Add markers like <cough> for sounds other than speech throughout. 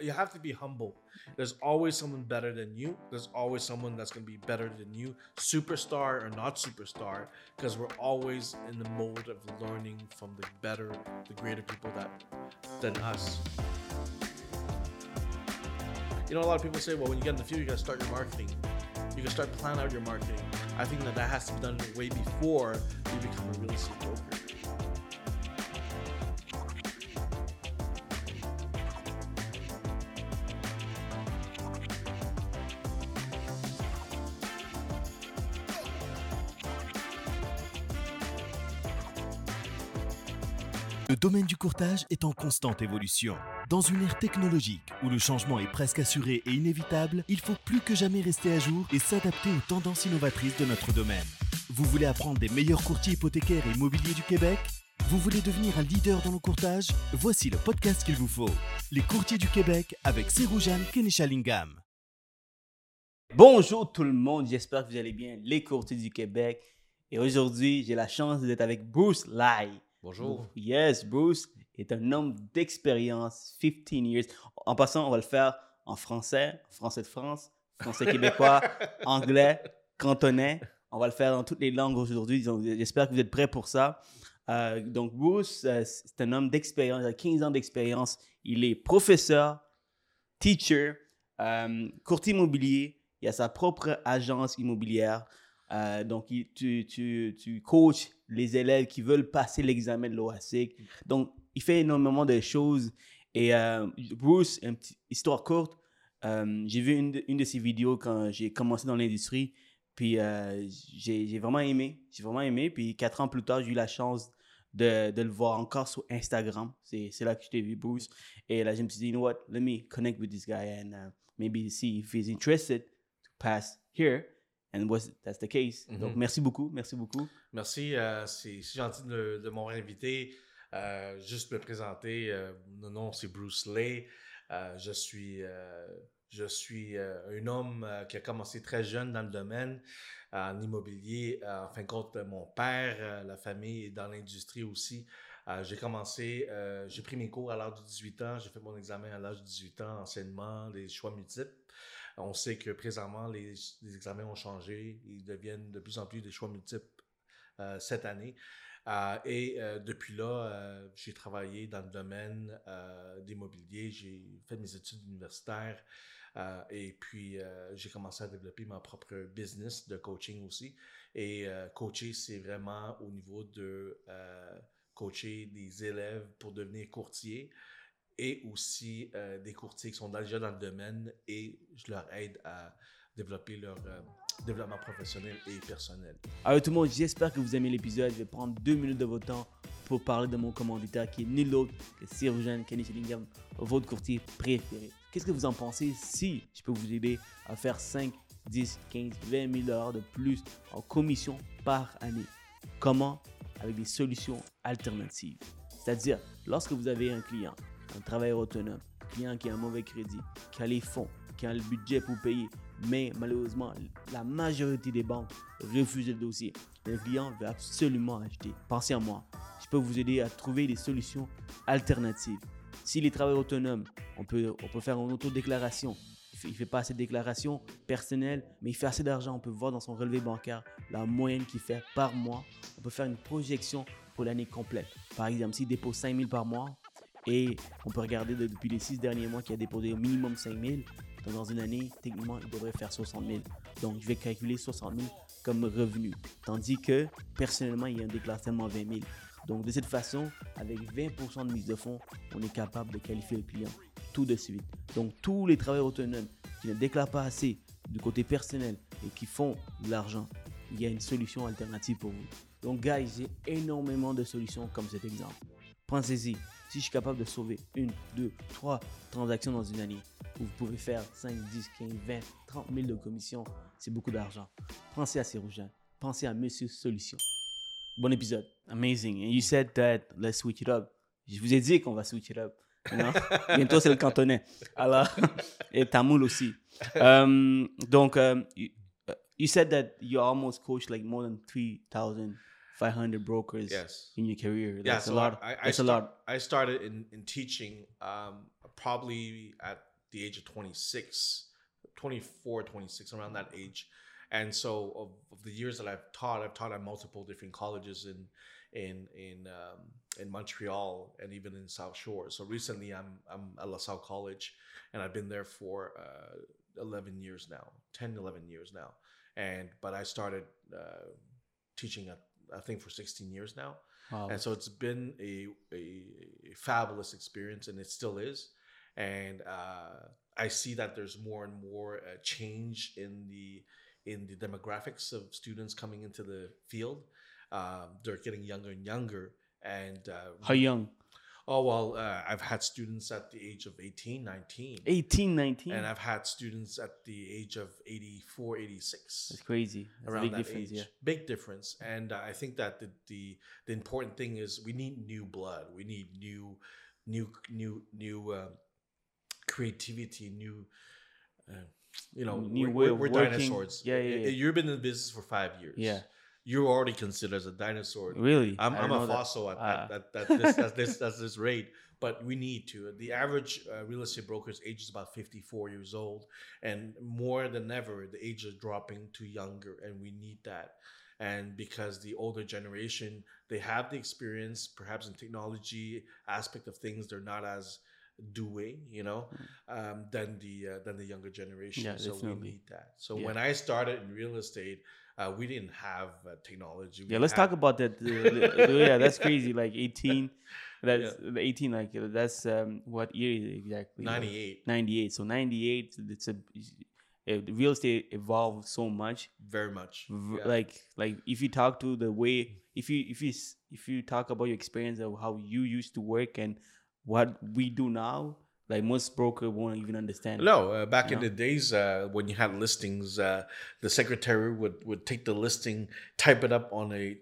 you have to be humble. There's always someone better than you. There's always someone that's gonna be better than you, superstar or not superstar, because we're always in the mode of learning from the better, the greater people that than us. You know, a lot of people say, well, when you get in the field, you gotta start your marketing. You can start plan out your marketing. I think that that has to be done way before you become a real estate broker. Le domaine du courtage est en constante évolution. Dans une ère technologique où le changement est presque assuré et inévitable, il faut plus que jamais rester à jour et s'adapter aux tendances innovatrices de notre domaine. Vous voulez apprendre des meilleurs courtiers hypothécaires et immobiliers du Québec? Vous voulez devenir un leader dans le courtage? Voici le podcast qu'il vous faut. Les courtiers du Québec avec Seroujan Kenishalingam. Bonjour tout le monde, j'espère que vous allez bien, les courtiers du Québec. Et aujourd'hui, j'ai la chance d'être avec Bruce Lai. Bonjour. Yes, Bruce est un homme d'expérience, 15 years. En passant, on va le faire en français, français de France, français québécois, <laughs> anglais, cantonais. On va le faire dans toutes les langues aujourd'hui. J'espère que vous êtes prêts pour ça. Euh, donc, Bruce, euh, c'est un homme d'expérience, il a 15 ans d'expérience. Il est professeur, teacher, euh, courtier immobilier. Il a sa propre agence immobilière. Euh, donc, tu, tu, tu coaches les élèves qui veulent passer l'examen de l'OASIC. Donc, il fait énormément de choses. Et euh, Bruce, une petite histoire courte, euh, j'ai vu une de, une de ses vidéos quand j'ai commencé dans l'industrie. Puis, j'ai vraiment aimé. J'ai vraiment aimé. Puis, quatre ans plus tard, j'ai eu la chance de, de le voir encore sur Instagram. C'est c'est là que je t'ai vu, Bruce. Et là, je me suis dit, you know what, let me connect with this guy and uh, maybe see if he's interested to pass here. And was, that's the case. Donc, merci beaucoup. Merci beaucoup. Merci, euh, c'est gentil de, de m'avoir invité. Euh, juste me présenter, euh, mon nom c'est Bruce Lay. Euh, je suis, je suis un homme qui a commencé très jeune dans le domaine en immobilier. En fin de compte, mon père, la famille est dans l'industrie aussi. Euh, j'ai commencé, euh, j'ai pris mes cours à l'âge de 18 ans, j'ai fait mon examen à l'âge de 18 ans, enseignement, des choix multiples. On sait que présentement, les, examens ont changé, ils deviennent de plus en plus des choix multiples euh, cette année. Euh, et euh, depuis là, j'ai travaillé dans le domaine euh, d'immobilier, j'ai fait mes études universitaires et puis j'ai commencé à développer ma propre business de coaching aussi. Et coacher, c'est vraiment au niveau de coacher des élèves pour devenir courtier et aussi euh, des courtiers qui sont déjà dans le domaine et je leur aide à développer leur euh, développement professionnel et personnel. Alors tout le monde, j'espère que vous aimez l'épisode. Je vais prendre deux minutes de votre temps pour parler de mon commanditaire qui est nul autre que Sirogène Kenny Shillingham, votre courtier préféré. Qu'est-ce que vous en pensez si je peux vous aider à faire 5, 10, 15, 20 000 dollars de plus en commission par année? Comment? Avec des solutions alternatives. C'est-à-dire, lorsque vous avez un client, un travailleur autonome, client qui a un mauvais crédit, qui a les fonds, qui a le budget pour payer, mais malheureusement, la majorité des banques refusent le dossier. Le client veut absolument acheter. Pensez à moi. Je peux vous aider à trouver des solutions alternatives. Si les travailleurs autonomes, on peut, on peut faire une autodéclaration. Il il fait pas assez de déclarations personnelles, mais il fait assez d'argent. On peut voir dans son relevé bancaire la moyenne qu'il fait par mois. On peut faire une projection pour l'année complète. Par exemple, s'il dépose 5 000 par mois, et on peut regarder de- depuis les 6 derniers mois qu'il a déposé au minimum 5 000, donc dans une année, techniquement, il devrait faire 60 000. Donc, je vais calculer 60 000 comme revenu. Tandis que, personnellement, il y a un déclassement 20 000. Donc, de cette façon, avec 20% de mise de fonds, on est capable de qualifier le client tout de suite. Donc, tous les travailleurs autonomes qui ne déclarent pas assez du côté personnel et qui font de l'argent, il y a une solution alternative pour vous. Donc, guys, j'ai énormément de solutions comme cet exemple. Pensez-y, si je suis capable de sauver une, deux, trois transactions dans une année, où vous pouvez faire 5, 10, 15, 20, 30 000 de commissions, c'est beaucoup d'argent. Pensez à ces rouges. Pensez à Monsieur Solution. Bon épisode. Amazing. And you said that let's switch it up. Je vous ai dit qu'on va switch it up. <laughs> Bientôt, c'est le cantonais. Alors, <laughs> et tamoul aussi. Um, donc, um, you, uh, you said that you almost coached like more than 3,500 brokers Yes. in your career. Yeah, That's so a lot. I, I, That's a lot. I started in, in teaching um, probably at the age of 26, 24, 26, around that age. And so, of, of the years that I've taught, I've taught at multiple different colleges in in in um, in Montreal and even in South Shore. So recently, I'm I'm at LaSalle College, and I've been there for uh, 11 years now, 10, 11 years now. And but I started uh, teaching at I think for 16 years now. Wow. And so it's been a, a, a fabulous experience, and it still is. And uh, I see that there's more and more uh, change in the in the demographics of students coming into the field. Um, they're getting younger and younger. And uh, How young? Oh well, uh, I've had students at the age of 18, 19. 18, 19? And I've had students at the age of 84, 86 That's crazy. That's a around big that difference, age. yeah. Big difference, and uh, I think that the, the the important thing is we need new blood. We need new, new, new, new um, creativity. New, uh, you know, New we're, way we're, of we're dinosaurs. Yeah, yeah, yeah. You've been in the business for five years. Yeah. You're already considered as a dinosaur. Really? I'm, I'm a know that. fossil at, Ah. at, at, at this, at this <laughs> at this rate, but we need to. The average uh, real estate broker's age is about 54 years old, and more than ever, the age is dropping to younger, and we need that. And because the older generation, they have the experience, perhaps in technology aspect of things, they're not as doing, you know, um, than the uh, than the younger generation. Yeah, so we need that. So Yeah. when I started in real estate, uh, we didn't have uh, technology. We Yeah, let's had- talk about that. uh, yeah, that's crazy. Like 18. <laughs> That's the 18. Like that's um, what year is it exactly? 98 98. So 98. It's a uh, real estate evolved so much. very much V- Yeah. Like like if you talk to the way if you if you if you talk about your experience of how you used to work and what we do now, like most broker won't even understand. no uh, back in No? the days uh, when you had listings uh, the secretary would would take the listing type it up on a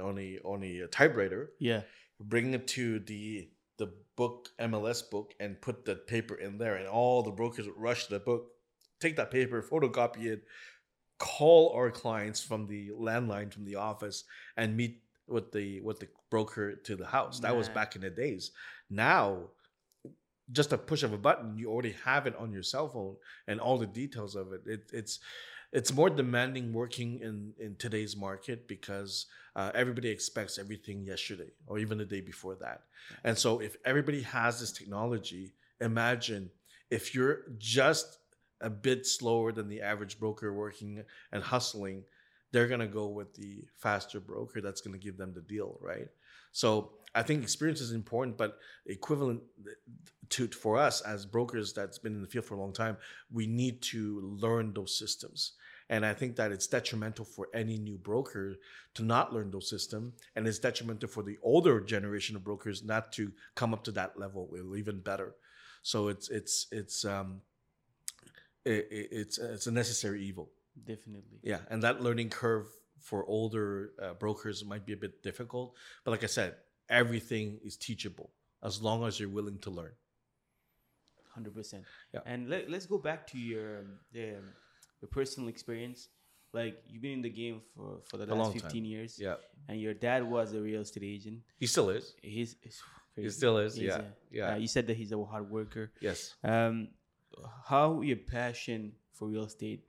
on a on a typewriter Yeah. bring it to the the book MLS book and put the paper in there, and all the brokers would rush to the book, take that paper, photocopy it, call our clients from the landline from the office, and meet with the with the broker to the house. That was back in the days. Now, just a push of a button, you already have it on your cell phone and all the details of it. it it's it's more demanding working in in today's market because uh, everybody expects everything yesterday or even the day before that and so if everybody has this technology imagine if you're just a bit slower than the average broker working and hustling they're going to go with the faster broker that's going to give them the deal right so i think experience is important but equivalent to for us as brokers that's been in the field for a long time we need to learn those systems. And i think that it's detrimental for any new broker to not learn those systems and it's detrimental for the older generation of brokers not to come up to that level or even better. So it's it's it's um it, it- it's it's a necessary evil. Definitely. yeah and that learning curve for older uh, brokers might be a bit difficult but like i said everything is teachable as long as you're willing to learn Hundred percent. Yeah. And let, let's go back to your um, the, um, your personal experience. Like you've been in the game for for the A last time. fifteen years. yeah And your dad was a real estate agent. he still is He's, he's he still is He's yeah a- yeah uh, you said that he's a hard worker. yes Um, how your passion for real estate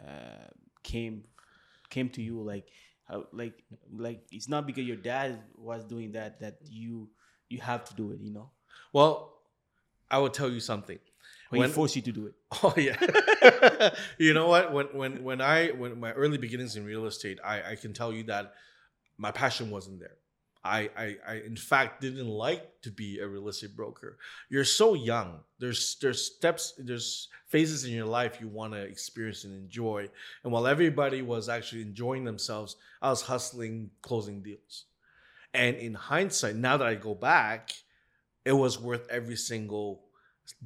uh, came came to you? Like, how, like, like it's not because your dad was doing that that you you have to do it. You know, well i will tell you something When- he forced you to do it. <laughs> Oh yeah. <laughs> you know what? When when when I when my early beginnings in real estate, I I can tell you that my passion wasn't there. I I, I in fact didn't like to be a real estate broker. You're so young. There's there's steps, there's phases in your life you want to experience and enjoy. And while everybody was actually enjoying themselves, I was hustling, closing deals. And in hindsight, now that I go back, it was worth every single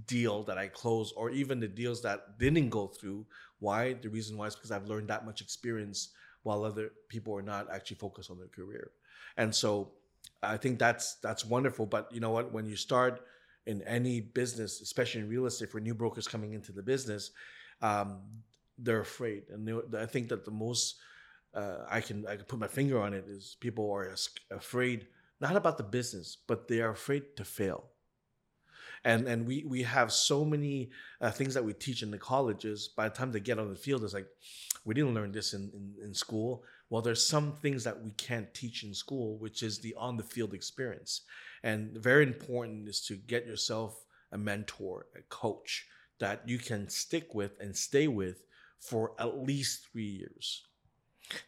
deal that I closed, or even the deals that didn't go through. Why? The reason why is because I've learned that much experience while other people are not actually focused on their career. And so I think that's that's wonderful. But you know what? When you start in any business, especially in real estate, for new brokers coming into the business, um, they're afraid, and they, I think that the most uh, I can I can put my finger on it is people are afraid not about the business, but they are afraid to fail. And and we we have so many uh, things that we teach in the colleges. By the time they get on the field, it's like we didn't learn this in, in in school. Well, there's some things that we can't teach in school, which is the on the field experience, and very important is to get yourself a mentor, a coach that you can stick with and stay with for at least three years.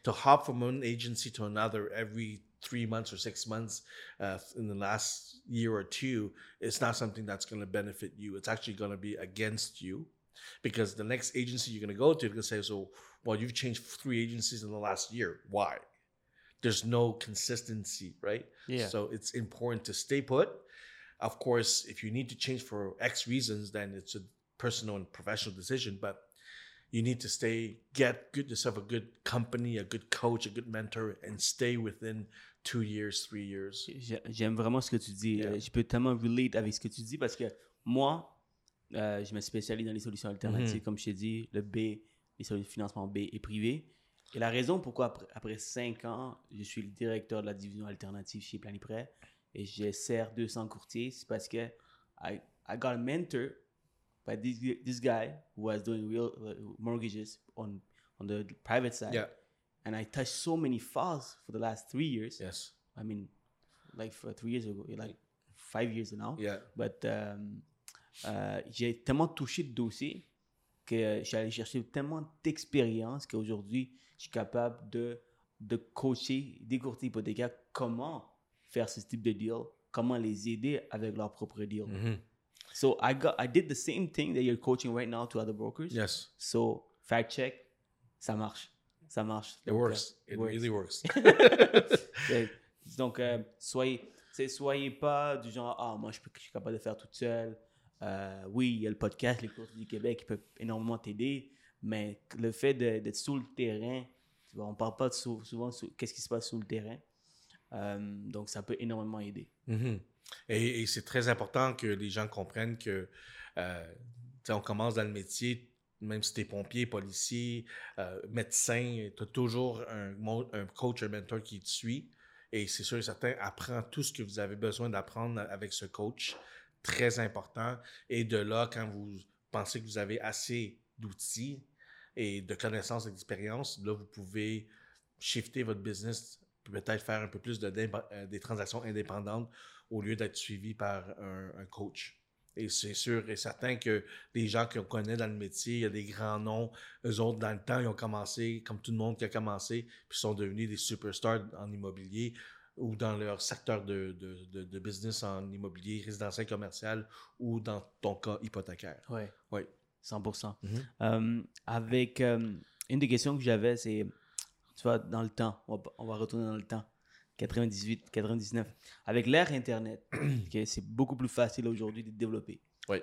To hop from one agency to another every three months or six months uh, in the last year or two, it's not something that's going to benefit you. It's actually going to be against you because the next agency you're going to go to, they're going to say, so, well, you've changed three agencies in the last year. Why? There's no consistency, right? Yeah. So it's important to stay put. Of course, if you need to change for X reasons, then it's a personal and professional decision. But you need to stay, get good yourself a good company, a good coach, a good mentor, and stay within two years, three years. J'ai- J'aime vraiment ce que tu dis. Yeah. Je peux tellement relate avec ce que tu dis parce que moi, euh, je me spécialise dans les solutions alternatives, Mhm. comme je t'ai dit, le B, les solutions de financement B et privé. Et la raison pourquoi, après, après cinq ans, je suis le directeur de la division alternative chez Planiprêt et je sers 200 courtiers, c'est parce que I, I got a mentor by this, this guy who was doing real uh, mortgages on, on the private side. Yeah. And I touched so many files for the last three years. Yes. I mean, like for three years ago, like five years now. Yeah. But um, euh, j'ai tellement touché de dossiers que j'allais chercher tellement d'expérience qu'aujourd'hui, je suis capable de, de coacher des courtiers hypothécaires comment faire ce type de deal, comment les aider avec leur propre deal. Mhm. So I got, I did the same thing that you're coaching right now to other brokers. Yes. So fact check, ça marche, ça marche. It Donc, works. It works. really works. <laughs> Donc, euh, soyez, soyez pas du genre, ah, moi, je, peux- je suis capable de faire toute seule. Euh, oui, il y a le podcast, les courses du Québec, qui peut énormément t'aider, mais le fait d'être sous le terrain, tu vois, on parle pas de sou- souvent qu'est-ce qui se passe sous le terrain? Euh, donc, ça peut énormément aider. Mhm. Et, c'est très important que les gens comprennent que euh, on commence dans le métier, même si tu es pompier, policier, euh, médecin, tu as toujours un, coach, un mentor qui te suit. Et c'est sûr et certain, apprends tout ce que vous avez besoin d'apprendre avec ce coach. Très important. Et de là, quand vous pensez que vous avez assez d'outils et de connaissances et d'expérience, là, vous pouvez shifter votre business, peut-être faire un peu plus de euh, des transactions indépendantes au lieu d'être suivi par un, un coach. Et c'est sûr et certain que les gens qu'on connaît dans le métier, il y a des grands noms. Eux autres, dans le temps, ils ont commencé, comme tout le monde qui a commencé, puis sont devenus des superstars en immobilier ou dans leur secteur de, de, de- de business en immobilier, résidentiel, commercial ou dans ton cas hypothécaire. Ouais. Oui. 100%. Mhm. Euh, avec euh, une des questions que j'avais, c'est, tu vois, dans le temps, on va, on va retourner dans le temps, 98, 99. Avec l'ère Internet, <clears throat> c'est beaucoup plus facile aujourd'hui de développer. Oui.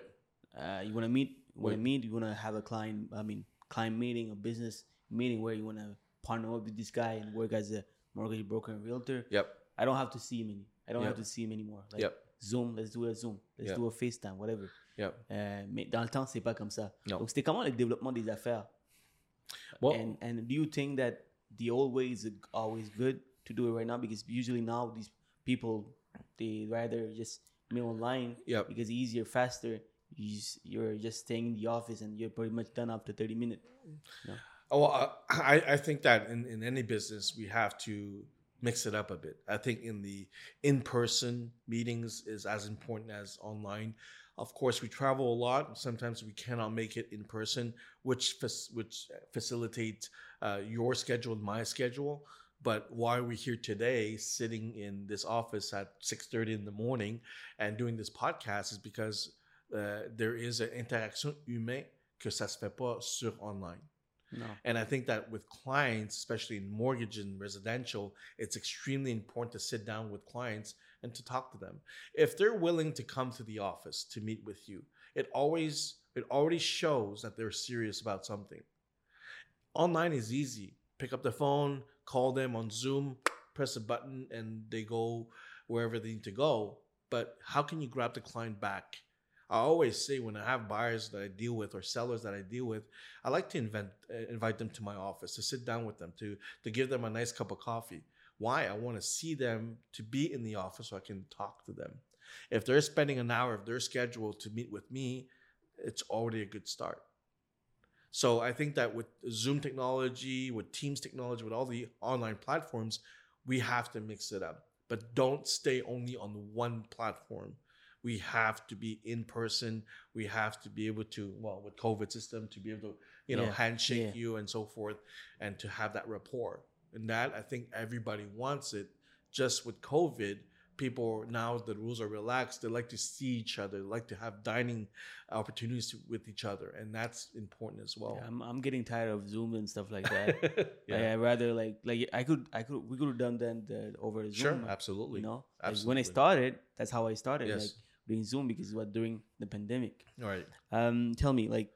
Uh, you want to meet, you want Oui. to meet, you want to have a client, I mean, client meeting, a business meeting where you want to partner up with this guy and work as a mortgage broker and realtor. Yep. I don't have to see him any. I don't have to see him anymore. Like Yep. Zoom, let's do a Zoom, let's Yep. do a FaceTime, whatever. Yep. Euh, mais dans le temps, c'est pas comme ça. Donc, c'était comment le développement des affaires? Well, And, and do you think that the old way is always good? To do it right now? Because usually now these people, they rather just meet online Yep. because easier, faster. You you're just staying in the office and you're pretty much done after 30 minutes. Oh, uh, I, I think that in, in any business, we have to mix it up a bit. I think in the in person meetings is as important as online. Of course, we travel a lot. Sometimes we cannot make it in person, which which facilitates uh, your schedule and my schedule. But why we're here today, sitting in this office at six thirty in the morning and doing this podcast, is because uh, there is an interaction humain que ça se fait pas sur online. No. And I think that with clients, especially in mortgage and residential, it's extremely important to sit down with clients and to talk to them. If they're willing to come to the office to meet with you, it always it already shows that they're serious about something. Online is easy. Pick up the phone, call them on Zoom, press a button, and they go wherever they need to go. But how can you grab the client back? I always say when I have buyers that I deal with or sellers that I deal with, I like to invent, uh, invite them to my office to sit down with them to to give them a nice cup of coffee. Why? I want to see them to be in the office so I can talk to them. If they're spending an hour of their schedule to meet with me, it's already a good start. So I think that with Zoom technology, with Teams technology, with all the online platforms, we have to mix it up. But don't stay only on one platform. We have to be in person. We have to be able to, well, with COVID system, to be able to, you know, Yeah, handshake yeah. you and so forth, and to have that rapport. And that I think everybody wants it. Just with COVID, people now the rules are relaxed. They like to see each other. They like to have dining opportunities with each other, and that's important as well. I'm, I'm getting tired of Zoom and stuff like that. <laughs> Yeah, I rather like like I could I could we could have done that uh, over Zoom. sure, absolutely. You know, Like, when I started, that's how I started. Yes. Like doing Zoom because what during the pandemic. All right. Um, tell me, like,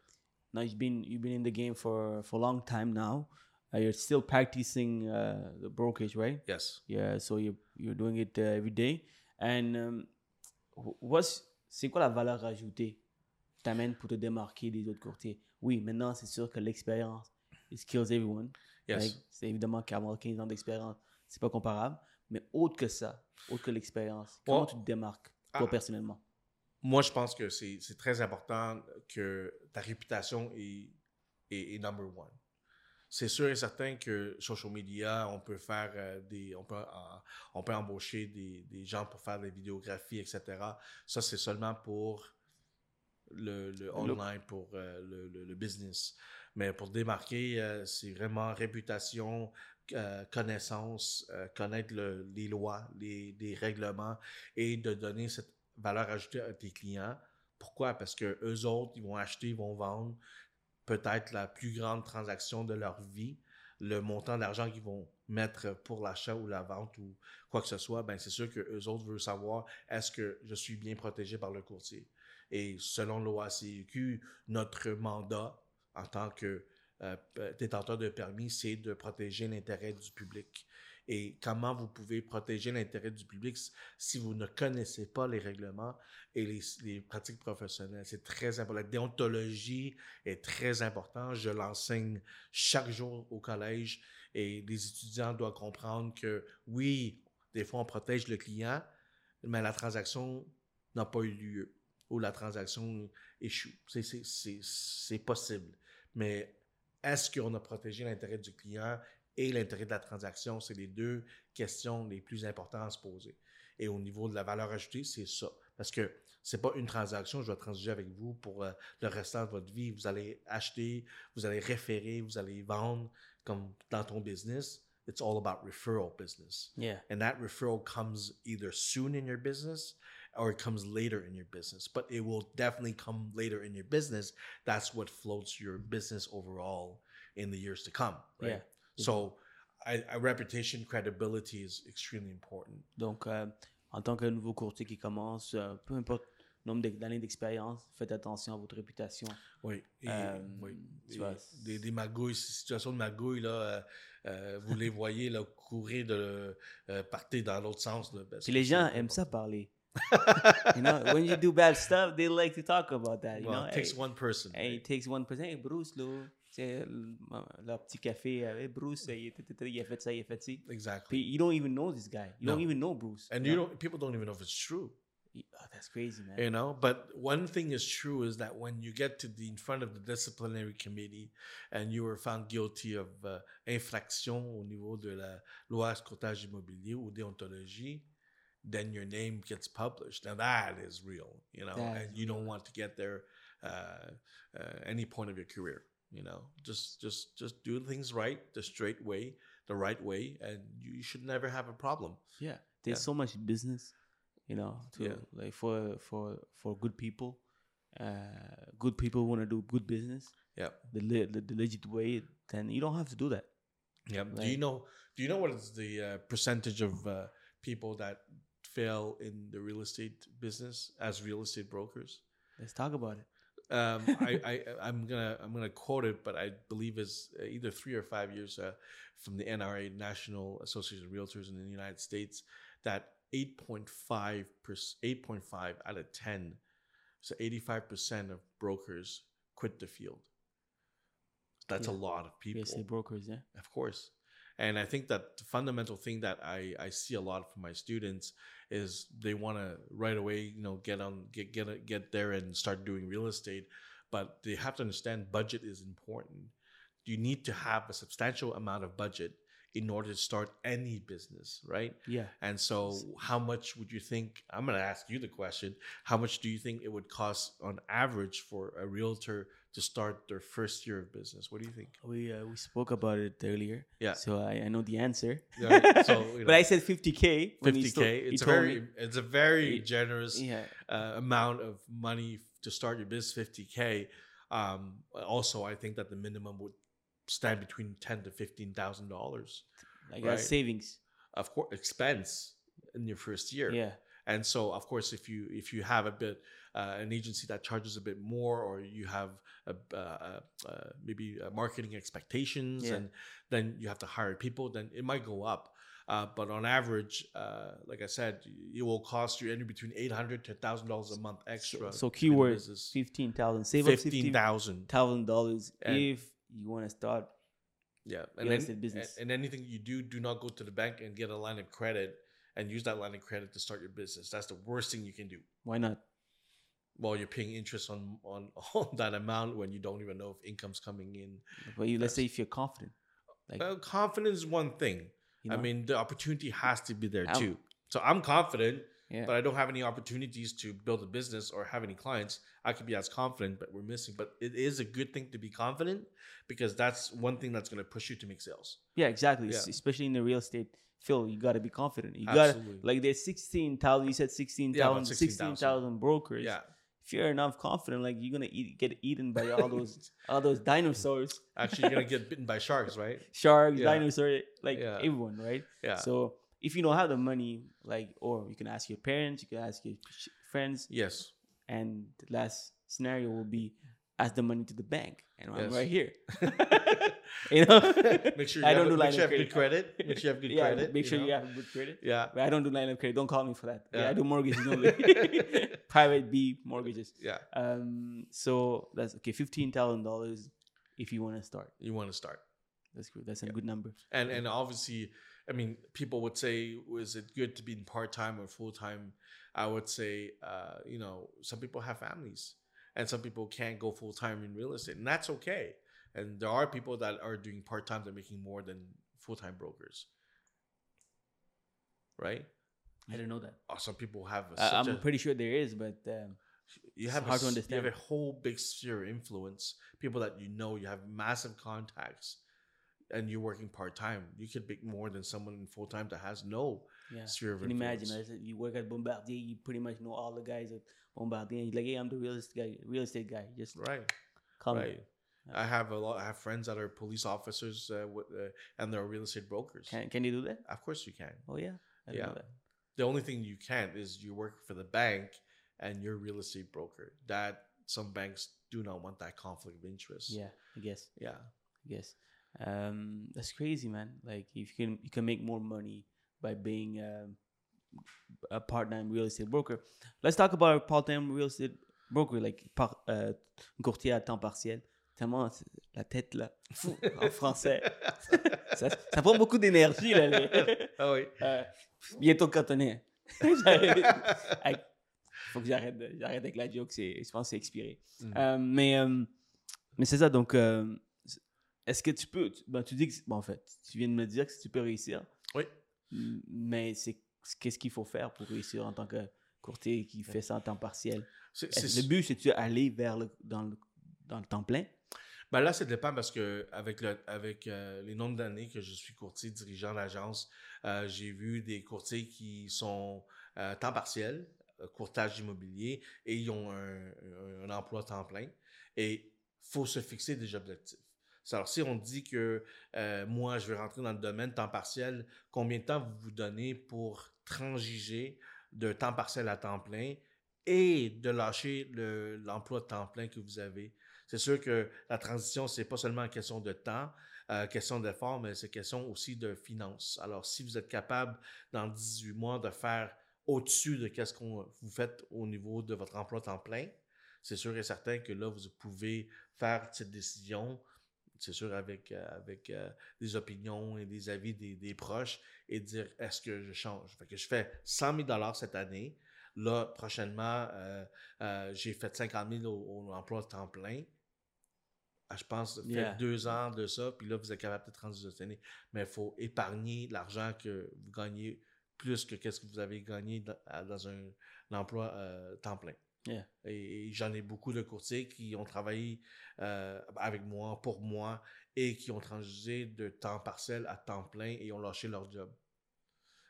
now you've been you've been in the game for for a long time now. Uh, you're still practicing uh, the brokerage, right? Yes. Yeah, so you're you're doing it uh, every day. And um, wh- what's c'est quoi la valeur ajoutée que t'amènes pour te démarquer des autres courtiers? Oui, maintenant c'est sûr que l'expérience it kills everyone. Yes. Like, c'est évidemment qu'avoir 15 ans d'expérience, c'est pas comparable. Mais autre que ça, autre que l'expérience, comment tu te démarques, toi Ah. personnellement? Moi, je pense que c'est c'est très important que ta réputation est, est, est number one. C'est sûr et certain que social media, on peut faire euh, des, on peut, on peut embaucher des, des gens pour faire des vidéographies, etc. Ça, c'est seulement pour le, le online, pour euh, le, le- business. Mais pour démarquer, euh, c'est vraiment réputation, euh, connaissance, connaître le- les lois, les, les règlements et de donner cette valeur ajoutée à tes clients. Pourquoi? Parce que eux autres, ils vont acheter, ils vont vendre peut-être la plus grande transaction de leur vie, le montant d'argent qu'ils vont mettre pour l'achat ou la vente ou quoi que ce soit, ben c'est sûr que eux autres veulent savoir est-ce que je suis bien protégé par le courtier? Et selon l'OACQ, notre mandat en tant que euh, p- détenteur de permis, c'est de protéger l'intérêt du public. Et comment vous pouvez protéger l'intérêt du public si vous ne connaissez pas les règlements et les, les pratiques professionnelles? C'est très important. La déontologie est très importante. Je l'enseigne chaque jour au collège et les étudiants doivent comprendre que oui, des fois on protège le client, mais la transaction n'a pas eu lieu ou la transaction échoue. C'est possible. Mais est-ce qu'on a protégé l'intérêt du client et l'intérêt de la transaction? C'est les deux questions les plus importantes à se poser. Et au niveau de la valeur ajoutée, c'est ça. Parce que c'est pas une transaction, je vais transiger avec vous pour euh, le restant de votre vie. Vous allez acheter, vous allez référer, vous allez vendre comme dans ton business. It's all about referral business. Yeah. And that referral comes either soon in your business or it comes later in your business. But it will definitely come later in your business. That's what floats your business overall in the years to come. Right? Yeah. So, I, I, reputation, credibility is extremely important. Donc, euh, en tant que nouveau courtier qui commence, euh, peu importe le nombre d'années d'expérience, faites attention à votre réputation. Oui. Et, Euh, oui. tu Et vois, des, des magouilles, situations de magouilles, là, euh, euh, vous les voyez là, courir de euh, partir dans l'autre sens. Là, ben, Puis les gens aiment ça parler. <laughs> you know, when you do bad stuff, they like to talk about that. You Well, know, it takes hey, one person. hey, right? it takes one person. Hey, Bruce, là, le- petit café. euh, Hey, Bruce, il, il a fait ça, il a fait ci. Exactly. You don't even know this guy. You don't even know Bruce. And you don't, people don't even know if it's true. Oh, that's crazy, man. you know but one thing is true is that when you get to the in front of the disciplinary committee and you were found guilty of uh, infraction au niveau de la loi courtage immobilier ou déontologie then your name gets published now that is real you know That and you don't want to get there uh, uh, any point of your career you know just just just do things right the straight way the right way and you should never have a problem Yeah, there's Yeah. so much business, you know, to Yeah. like for for for good people. Uh, good people want to do good business yeah the, le- the the legit way. Then you don't have to do that. Yeah. Do you know? Do you know what is the uh, percentage of uh, people that fail in the real estate business as real estate brokers? Let's talk about it. Um, <laughs> I, I I'm gonna I'm gonna quote it, but I believe it's uh, either three or five years uh, from the NRA National Association of Realtors in the United States that 8.5 8.5 out of 10, so 85 percent of brokers quit the field. That's a lot of people estate brokers, yeah. of course. And I think that the fundamental thing that I, I see a lot from my students is they want to right away, you know, get on, get, get, get there and start doing real estate. But they have to understand budget is important. You need to have a substantial amount of budget in order to start any business, right? Yeah. And so, how much would you think? I'm going to ask you the question. How much do you think it would cost on average for a realtor to start their first year of business? What do you think? We uh, we spoke about it earlier. Yeah. So I, I know the answer. Yeah, <laughs> so, you but I said 50k. 50k. sto- it's a very, me- it's a very generous yeah. uh, amount of money to start your business. 50k. Um, also, I think that the minimum would stand between ten to fifteen thousand dollars. Like Right. savings. Of course, expense in your first year. Yeah. and so of course if you if you have a bit uh, an agency that charges a bit more or you have a, uh, uh, uh, maybe uh, marketing expectations Yeah. and then you have to hire people then it might go up uh, but on average uh, like i said it will cost you anywhere between 800 to 1000 dollars a month extra So to be in 15,000. Save up 15000 $15,000 if you want to start. yeah real then- estate business. and, and anything you do do not go to the bank and get a line of credit and use that line of credit to start your business that's the worst thing you can do Why not? while you're paying interest on, on <laughs> on that amount when you don't even know if income's coming in. But you, let's say if you're confident. Like, Well, confidence is one thing. you I mean, the opportunity has to be there I'm- too. So I'm confident, yeah. but I don't have any opportunities to build a business or have any clients. I could be as confident, but we're missing. But it is a good thing to be confident because that's one thing that's going to push you to make sales. Yeah, exactly. Yeah. Especially in the real estate field, you got to be confident. You got to like there's 16,000, you said 16,000, Yeah, about 16,000. 16,000 brokers. Yeah, If you're enough confident, like you're going to eat, get eaten by all those <laughs> all those dinosaurs, actually, you're gonna get bitten by sharks, right? <laughs> sharks, Yeah. dinosaurs, like everyone, right? Yeah. So if you don't have the money, like, or you can ask your parents, you can ask your friends, yes. and the last scenario will be ask the money to the bank, and I'm right here. <laughs> <laughs> you know, <laughs> make sure you I don't do make line sure you of have good credit. credit. Make sure you have good yeah, credit. make sure know? you have good credit. Yeah. But I don't do line of credit. Don't call me for that. Yeah, Yeah. I do mortgages only. Private B mortgages. Yeah. Um. So that's okay. Fifteen thousand dollars if you want to start. You want to start. That's good. That's a Yeah. good number. and and obviously i mean people would say was it good to be in part-time or full-time i would say uh you know some people have families and some people can't go full-time in real estate and that's okay and there are people that are doing part-time that are making more than full-time brokers right I don't know that. or some people have a, I'm a, pretty sure there is, but um, you have hard to understand. you have a whole big sphere of influence people that you know you have massive contacts and you're working part-time you could make more than someone in full-time that has no yeah. sphere of Can you imagine? influence. I said You work at Bombardier. You pretty much know all the guys at Bombardier. You're like, hey, I'm the real estate guy. Real estate guy. Just Right, call me. right. I have a lot. I have friends that are police officers, uh, with, uh, and they're real estate brokers. Can Can you do that? Of course, you can. Oh yeah. I Yeah. know that. The only thing you can't is you work for the bank and you're a real estate broker. That some banks do not want that conflict of interest. Yeah, I guess. yeah, I guess. Um, that's crazy, man. Like if you can you can make more money by being um, a part-time real estate broker. Let's talk about a part-time real estate broker, like par, euh, courtier à temps partiel. Tellement la tête là, fou, en français. <laughs> ça, ça prend beaucoup d'énergie là. les- ah oui. <laughs> Euh, bientôt cantonais. <laughs> Faut que j'arrête, j'arrête avec la joke. C'est, je pense que c'est expiré. Mhm. Euh, mais euh, mais c'est ça. Donc, euh, est-ce que tu peux. tu- ben, tu dis que. Bon, en fait, tu viens de me dire que tu peux réussir. Oui. Mais c'est qu'est-ce qu'il faut faire pour réussir en tant que courtier qui fait ça en temps partiel? Le but, c'est-tu aller vers le, dans, le, dans le temps plein? Ben là, ça dépend parce que avec, le, avec euh, les nombres d'années que je suis courtier dirigeant d'agence, euh, j'ai vu des courtiers qui sont euh, temps partiel, courtage immobilier, et ils ont un, un- un emploi temps plein. Et faut se fixer des objectifs. Alors, si on dit que euh, moi, je vais rentrer dans le domaine temps partiel, combien de temps vous vous donnez pour transiger de temps partiel à temps plein et de lâcher le- l'emploi temps plein que vous avez? C'est sûr que la transition, c'est pas seulement une question de temps, euh, question d'effort, mais c'est question aussi de finances. Alors, si vous êtes capable, dans 18 mois, de faire au-dessus de ce qu'on vous faites au niveau de votre emploi temps plein, c'est sûr et certain que là, vous pouvez faire cette décision c'est sûr, avec, euh, avec euh, des opinions et des avis des, des proches et dire est-ce que je change? Fait que je fais 100 000 cette année. Là, prochainement, euh, euh, j'ai fait 50 000 au, au emploi temps plein. Ah, Je pense, fait Yeah. deux ans de ça, puis là, vous êtes capable de transitionner. Mais il faut épargner l'argent que vous gagnez plus que qu'est-ce que vous avez gagné dans, un, un emploi temps plein. Yeah. Et, et j'en ai beaucoup de courtiers qui ont travaillé euh, avec moi, pour moi, et qui ont transigé de temps partiel à temps plein et ont lâché leur job.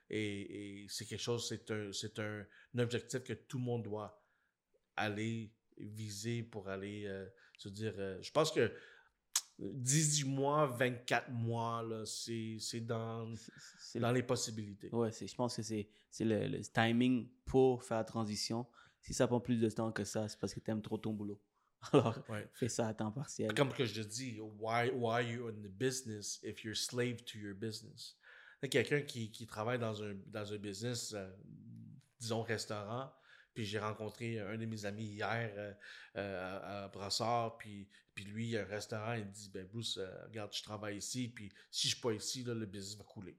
Et, et c'est quelque chose, c'est un, c'est un, un objectif que tout le monde doit aller viser pour aller euh, se dire. euh, je pense que 18 mois, 24 mois, là, c'est, c'est dans, C'est- dans les possibilités. Ouais, c'est, je pense que c'est, c'est le, le timing pour faire la transition. Si ça prend plus de temps que ça, c'est parce que tu aimes trop ton boulot. <laughs> Alors, Ouais. fais ça à temps partiel. Comme que je te dis, why, why are you in the business if you're slave to your business? Quelqu'un qui, qui travaille dans un, dans un business, euh, disons restaurant, puis j'ai rencontré un de mes amis hier euh, euh, à, Brassard, puis, puis lui, il a un restaurant, il dit, ben Bruce, regarde, je travaille ici, puis si je suis pas ici, là, le business va couler.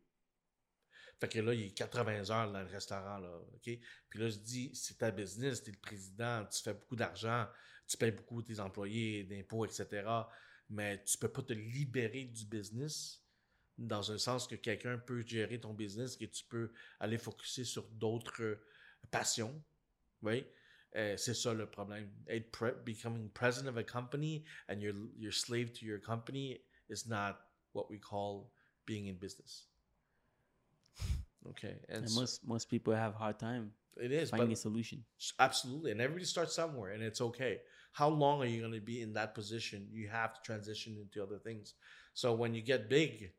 Fait que là, il est 80 heures dans le restaurant, là, OK? Puis là, je dis, c'est ta business, t'es le président, tu fais beaucoup d'argent, tu payes beaucoup tes employés, d'impôts, etc. Mais tu peux pas te libérer du business dans un sens que quelqu'un peut gérer ton business, que tu peux aller focuser sur d'autres passions. Oui? Euh, c'est ça le problème. Être becoming president of a company and you're, you're slave to your company is not what we call being in business. Okay. And And so- most, most people have a hard time it is, but finding a solution. Absolutely. And everybody starts somewhere and it's okay. How long are you going to be in that position? You have to transition into other things. So when you get big,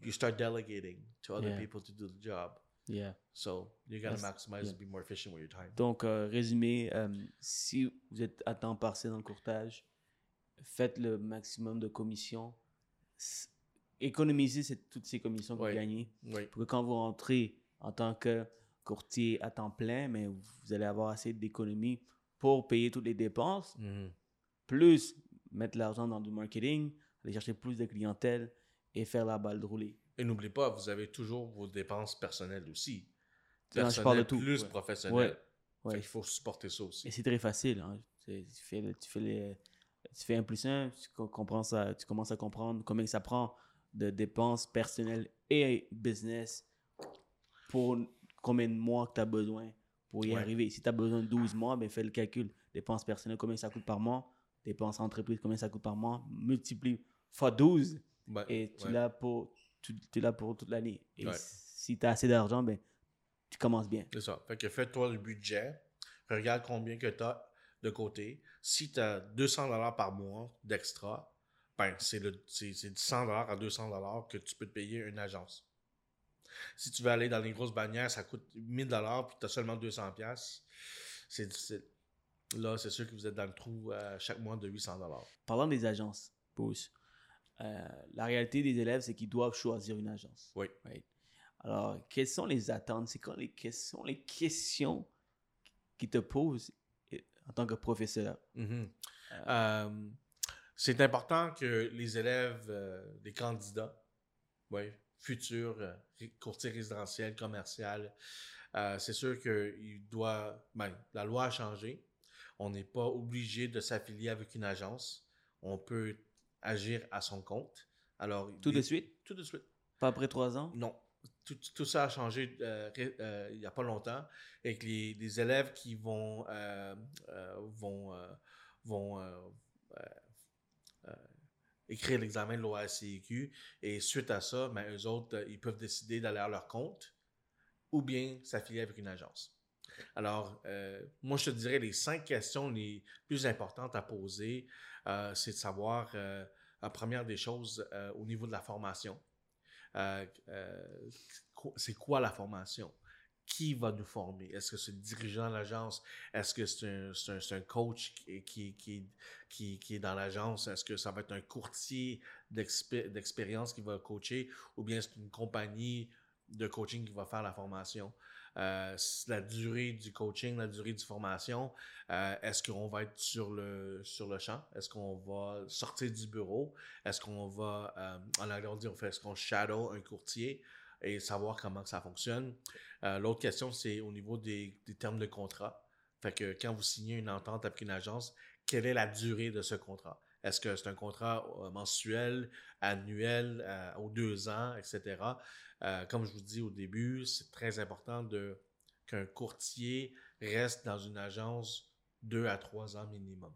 you start delegating to other Yeah. people to do the job. Yeah. So you got to That's- maximize yeah. and be more efficient with your time. Donc, euh, résumé, euh, si vous êtes à temps partiel dans le courtage, faites le maximum de commissions. Économisez cette- toutes ces commissions que Ouais. vous gagnez. Oui. Pour que quand vous rentrez en tant que courtier à temps plein, mais vous allez avoir assez d'économies pour payer toutes les dépenses, Mhm. plus mettre l'argent dans du marketing, aller chercher plus de clientèle et faire la balle de rouler. Et n'oubliez pas, vous avez toujours vos dépenses personnelles aussi. Non, je parle de tout, plus ouais. professionnelles. Ouais. Qu'il faut supporter ça Et aussi. c'est très facile. hein. Tu, fais, tu, fais les, tu fais un plus un, tu, co- comprends ça, tu commences à comprendre combien ça prend de dépenses personnelles et business pour combien de mois que tu as besoin pour y Ouais. arriver. Si tu as besoin de 12 mois, ben fais le calcul. Dépenses personnelles, combien ça coûte par mois? Dépenses entreprise, combien ça coûte par mois? Multiplie fois 12 Ouais, et tu ouais. l'as pour, tu, tu l'as pour toute l'année. Et Ouais. si tu as assez d'argent, ben, tu commences bien. C'est ça. Fait que fais-toi le budget. Regarde combien que tu as de côté. Si tu as 200 dollars par mois d'extra, ben c'est de 100 dollars à 200 dollars que tu peux te payer une agence. Si tu veux aller dans les grosses bannières, ça coûte 1000 dollars puis tu as seulement 200 pièces. C'est difficile. Là, c'est sûr que vous êtes dans le trou euh, chaque mois de 800 dollars. Parlant des agences, Bruce, euh, la réalité des élèves, c'est qu'ils doivent choisir une agence. Oui. Right? Alors, quelles sont les attentes? C'est quoi les questions, les questions qu'ils te posent euh, en tant que professeur? Mhm. Euh, c'est important que les élèves, euh, les candidats, ouais, futurs euh, courtiers résidentiels, commercial, euh, c'est sûr que il doit, ben, la loi a changé. On n'est pas obligé de s'affilier avec une agence. On peut agir à son compte. Alors, Tout de suite? Tout de suite. Pas après trois ans? Non. Tout, tout ça a changé il n'y a pas longtemps. Et que les, les élèves qui vont, vont, vont écrire l'examen de l'OACQ et suite à ça, ben, eux autres, euh, ils peuvent décider d'aller à leur compte ou bien s'affilier avec une agence. Alors, euh, moi, je te dirais les cinq questions les plus importantes à poser, euh, c'est de savoir, la première des choses, au niveau de la formation. C'est quoi la formation? Qui va nous former? Est-ce que c'est le dirigeant de l'agence? Est-ce que c'est un, coach qui, est dans l'agence? Est-ce que ça va être un courtier d'expé- d'expérience qui va coacher? Ou bien c'est une compagnie de coaching qui va faire la formation? euh, la durée du coaching, la durée du formation. Euh, est-ce qu'on va être sur le, champ? Est-ce qu'on va sortir du bureau? Est-ce qu'on va, euh, en anglais dit, est-ce qu'on shadow un courtier? Et savoir comment ça fonctionne? L'autre question, c'est au niveau des, termes de contrat. Fait que quand vous signez une entente avec une agence, quelle est la durée de ce contrat? Est-ce que c'est un contrat mensuel, annuel, aux deux ans, etc. Euh, comme je vous dis au début, c'est très important qu'un courtier reste dans une agence deux à trois ans minimum.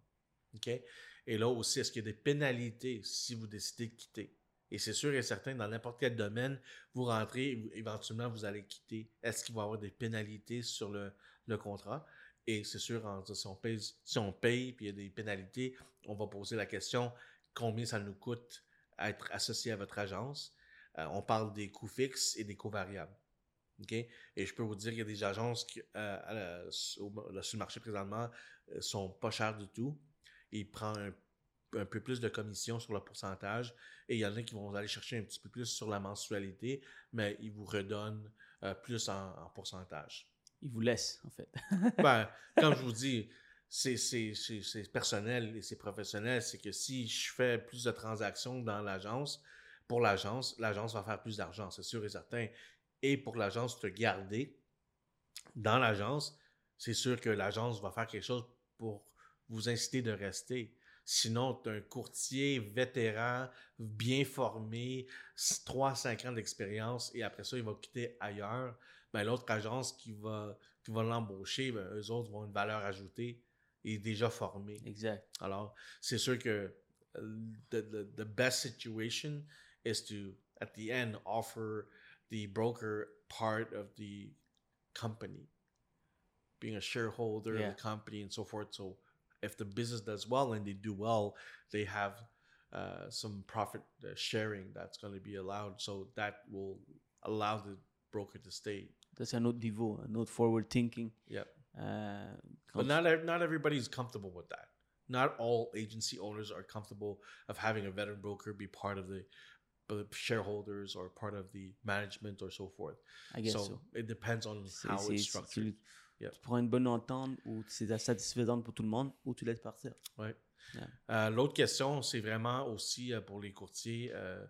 Et là aussi, est-ce qu'il y a des pénalités si vous décidez de quitter? Et c'est sûr et certain, dans n'importe quel domaine, vous rentrez, éventuellement, vous allez quitter. Est-ce qu'il va y avoir des pénalités sur le, contrat? Et c'est sûr, si on paye, si on paye, puis il y a des pénalités, on va poser la question, combien ça nous coûte à être associé à votre agence? Euh, on parle des coûts fixes et des coûts variables. Et je peux vous dire qu'il y a des agences qui, euh, sur le marché présentement, euh, sont pas chères du tout. Ils prennent un, peu plus de commission sur le pourcentage. Et il y en a qui vont aller chercher un petit peu plus sur la mensualité, mais ils vous redonnent plus en, pourcentage. Ils vous laissent, en fait. ben, <laughs> comme je vous dis, c'est personnel et c'est professionnel. C'est que si je fais plus de transactions dans l'agence, pour l'agence, l'agence va faire plus d'argent, c'est sûr et certain. Et pour l'agence te garder dans l'agence, c'est sûr que l'agence va faire quelque chose pour vous inciter de rester. Sinon, tu un courtier vétéran, bien formé, 3-5 ans d'expérience, et après ça, il va quitter ailleurs. Ben, l'autre agence qui va, qui va l'embaucher, ben, eux autres vont une valeur ajoutée et déjà formé. Exact. Alors, c'est sûr que euh, the, the best situation, is to at the end offer the broker part of the company being a shareholder yeah. of the company and so forth so if the business does well and they do well they have uh, some profit uh, sharing that's going to be allowed so that will allow the broker to stay that's an autre niveau an autre forward thinking yep uh, but not not everybody's comfortable with that not all agency owners are comfortable of having a veteran broker be part of the shareholders or part of the management or so forth. I guess so. It depends on how it's structured. Tu, prends une bonne entente ou c'est satisfaisante pour tout le monde ou tu laisses partir. Ouais. Euh, l'autre question, c'est vraiment aussi euh, pour les courtiers euh,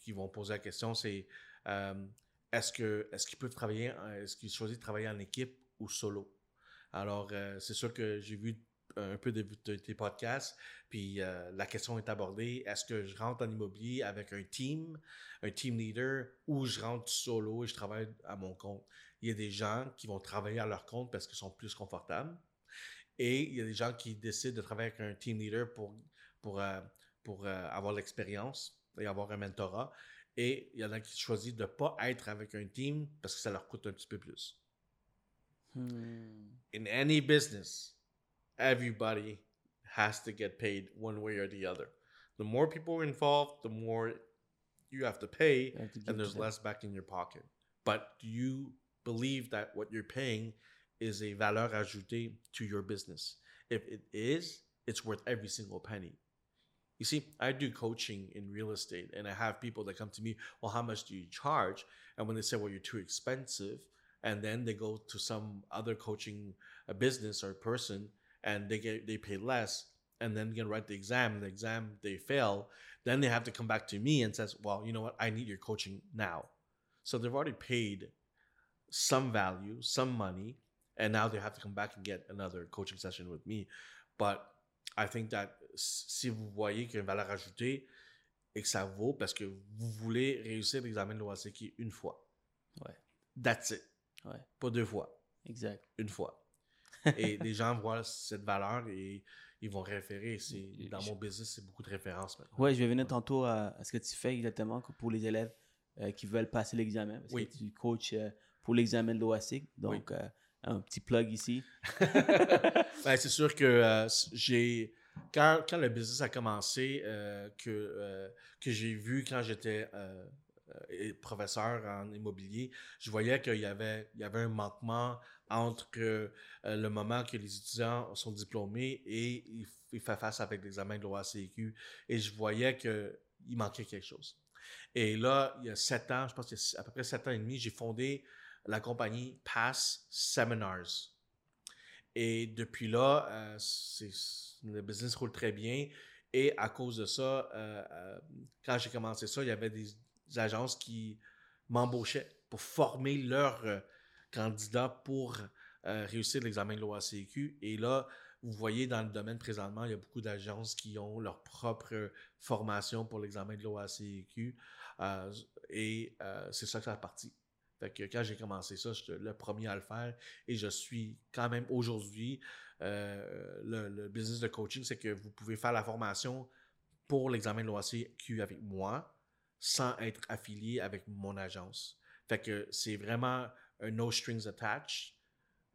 qui vont poser la question, c'est est-ce que est-ce qu'ils peuvent travailler, est-ce qu'ils choisissent de travailler en équipe ou solo? Alors, c'est sûr que j'ai vu un peu de, tes podcasts, puis euh, la question est abordée, est-ce que je rentre en immobilier avec un team, un team leader, ou je rentre solo et je travaille à mon compte? Il y a des gens qui vont travailler à leur compte parce qu'ils sont plus confortables, et il y a des gens qui décident de travailler avec un team leader pour, pour, euh, pour euh, avoir l'expérience et avoir un mentorat, et il y en a qui choisissent de ne pas être avec un team parce que ça leur coûte un petit peu plus. Hmm. In any business, everybody has to get paid one way or the other. The more people are involved, the more you have to pay, have to and there's less back in your pocket. But do you believe that what you're paying is a valeur ajoutée to your business? If it is, it's worth every single penny. You see, I do coaching in real estate, and I have people that come to me, well, how much do you charge? And when they say, well, you're too expensive, and then they go to some other coaching uh, business or person and they get they pay less and then gonna write the exam and the exam they fail then they have to come back to me and says well you know what? I need your coaching now. So they've already paid some value some money and now they have to come back and get another coaching session with me. But i think that si vous voyez qu'il y a une valeur ajoutée et que ça vaut parce que vous voulez réussir l'examen de l'OACQ une fois. Ouais. That's it. Ouais. Pas deux fois. Exact. Une fois <laughs> et les gens voient cette valeur et ils vont référer. Dans mon business, c'est beaucoup de références. Oui, je vais venir tantôt à, ce que tu fais exactement pour les élèves euh, qui veulent passer l'examen. Parce oui. que tu coaches euh, pour l'examen de l'OASIC. Donc, euh, un petit plug ici. <laughs> ben, c'est sûr que j'ai. Quand, quand, le business a commencé, que, que j'ai vu quand j'étais professeur en immobilier, je voyais qu'il y avait, il y avait un manquement entre euh, le moment que les étudiants sont diplômés et ils, font face avec l'examen de l'OACQ. Et je voyais qu'il manquait quelque chose. Et là, il y a sept ans, je pense qu'il à peu près sept ans et demi, j'ai fondé la compagnie Pass Seminars. Et depuis là, euh, le business roule très bien. Et à cause de ça, euh, quand j'ai commencé ça, il y avait des, agences qui m'embauchaient pour former leurs candidats pour euh, réussir l'examen de l'OACQ. Et là, vous voyez dans le domaine présentement, il y a beaucoup d'agences qui ont leur propre formation pour l'examen de l'OACQ. Euh, et euh, c'est ça que ça a parti. Fait que quand j'ai commencé ça, j'étais le premier à le faire et je suis quand même aujourd'hui le, le business de coaching, c'est que vous pouvez faire la formation pour l'examen de l'OACQ avec moi sans être affilié avec mon agence. Fait que c'est vraiment un no strings attached.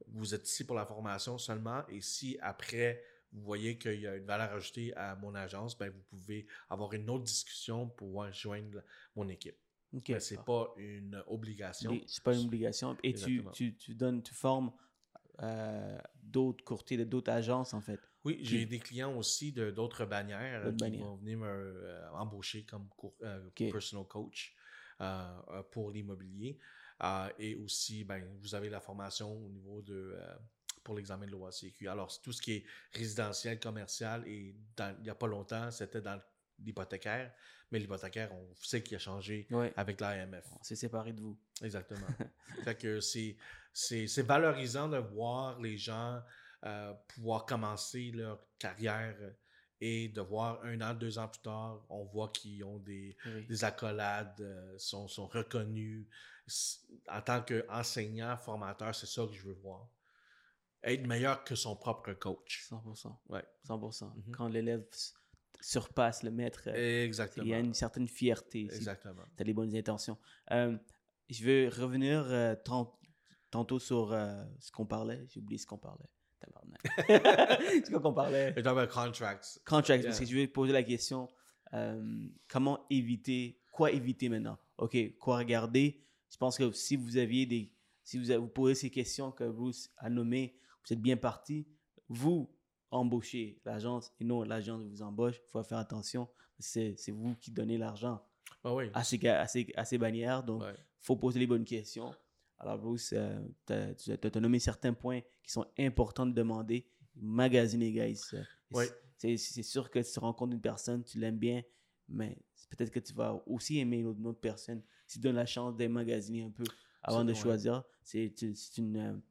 Vous êtes ici pour la formation seulement et si après vous voyez qu'il y a une valeur ajoutée à mon agence, ben vous pouvez avoir une autre discussion pour pouvoir joindre mon équipe. Ok. Mais c'est pas une obligation. C'est pas une obligation. Et tu, tu, tu donnes, tu formes euh, d'autres courtiers, d'autres agences, en fait. Oui, j'ai des clients aussi de d'autres bannières qui bannières. vont venir me euh, embaucher comme euh, personal coach pour l'immobilier. Euh, et aussi, ben, vous avez la formation au niveau de euh, pour l'examen de l'OACQ. Alors, tout ce qui est résidentiel, commercial, et dans- il n'y a pas longtemps, c'était dans l'hypothécaire. Mais l'hypothécaire, on sait qu'il a changé Ouais. avec l'AMF. On s'est séparés de vous. Exactement. <laughs> fait que c'est, valorisant de voir les gens euh, pouvoir commencer leur carrière et de voir un an, deux ans plus tard, on voit qu'ils ont des, Oui. des accolades, euh, sont, sont reconnus. En tant qu'enseignant, formateur, c'est ça que je veux voir. Être meilleur que son propre coach. 100%. Ouais. 100%. Mhm. Quand l'élève surpasse le maître, euh, Exactement. il y a une certaine fierté. Exactement. tu as les bonnes intentions. Euh, je veux revenir euh, tant- tantôt sur ce qu'on parlait. J'ai oublié ce qu'on parlait. C'est quoi qu'on parlait? Dans le contracts. Contracts, Yeah. parce que je vais poser la question euh, comment éviter, quoi éviter maintenant? Ok, quoi regarder? Je pense que si vous aviez des, si vous, vous posez ces questions que Bruce a nommées, vous êtes bien parti, vous embauchez l'agence et non l'agence vous embauche. Il faut faire attention, c'est vous qui donnez l'argent Ah oui. à ces, à ces, à ces bannières, donc Ouais. faut poser les bonnes questions. Alors, Bruce, euh, tu as, nommé certains points qui sont importants de demander. Magasiner, guys. Euh, Ouais. C'est sûr que tu rencontres une personne, tu l'aimes bien, mais peut-être que tu vas aussi aimer une autre, une autre personne. Si tu donnes la chance d'emmagasiner un peu avant de choisir, c'est c'est une,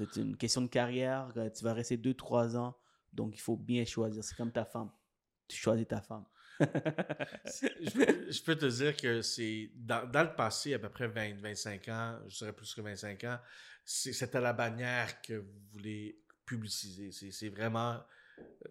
euh, une question de carrière. Tu vas rester 2-3 ans, donc il faut bien choisir. C'est comme ta femme. Tu choisis ta femme. Je, peux- te dire que c'est dans, le passé, à peu près 20, 25 ans, je dirais plus que 25 ans, c'est- c'était la bannière que vous voulez publiciser. C'est vraiment euh,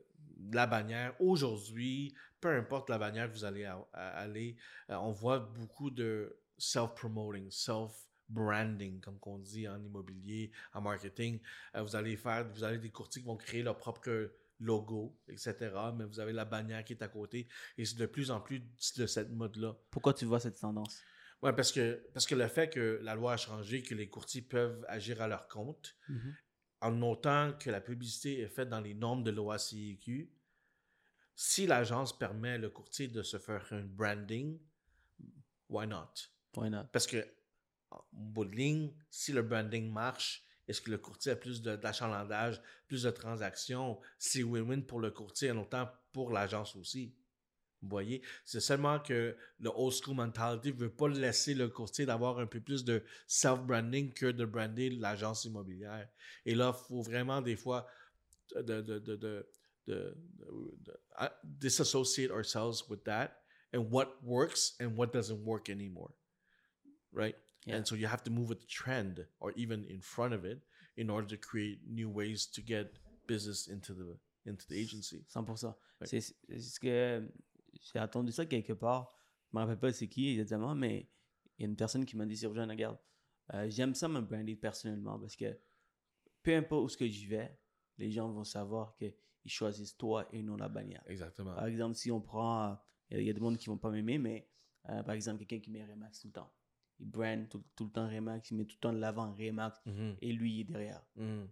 la bannière. Aujourd'hui, peu importe la bannière que vous allez à- à- aller, euh, on voit beaucoup de self-promoting, self-branding, comme on dit en immobilier, en marketing. Euh, vous allez faire, vous avez des courtiers qui vont créer leur propre logo, etc. Mais vous avez la bannière qui est à côté. Et c'est de plus en plus de cette mode-là. Pourquoi tu vois cette tendance? Ouais, parce que, parce que le fait que la loi a changé, que les courtiers peuvent agir à leur compte, en autant que la publicité est faite dans les normes de l'OACIQ, si l'agence permet le courtier de se faire un branding, why not? Why not? Parce que, en bout de ligne, si le branding marche, est-ce que le courtier a plus d'achalandage, plus de transactions? C'est win-win pour le courtier, en autant pour l'agence aussi. Vous voyez? C'est seulement que le old school mentality veut pas laisser le courtier d'avoir un peu plus de self-branding que de brander l'agence immobilière. Et là, il faut vraiment des fois de, de, de- de- uh, disassociate ourselves with that and what works and what doesn't work anymore. Right? Yeah. And so you have to move with the trend or even in front of it in order to create new ways to get business into the into the agency. 100%. Ouais. C'est ce que j'ai entendu ça quelque part. Je me rappelle pas c'est qui exactement, mais il y a une personne qui m'a dit sur Jean, regarde, euh, j'aime ça me brander personnellement parce que peu importe où ce que j'y vais, les gens vont savoir qu'ils choisissent toi et non la bannière. Exactement. Par exemple, si on prend, euh, il y y a des gens qui vont pas m'aimer, mais euh, par exemple, quelqu'un qui met Remax tout le temps. Il brand tout, tout le temps Remax, il met tout le temps de l'avant Remax Mhm. et lui il est derrière Mhm.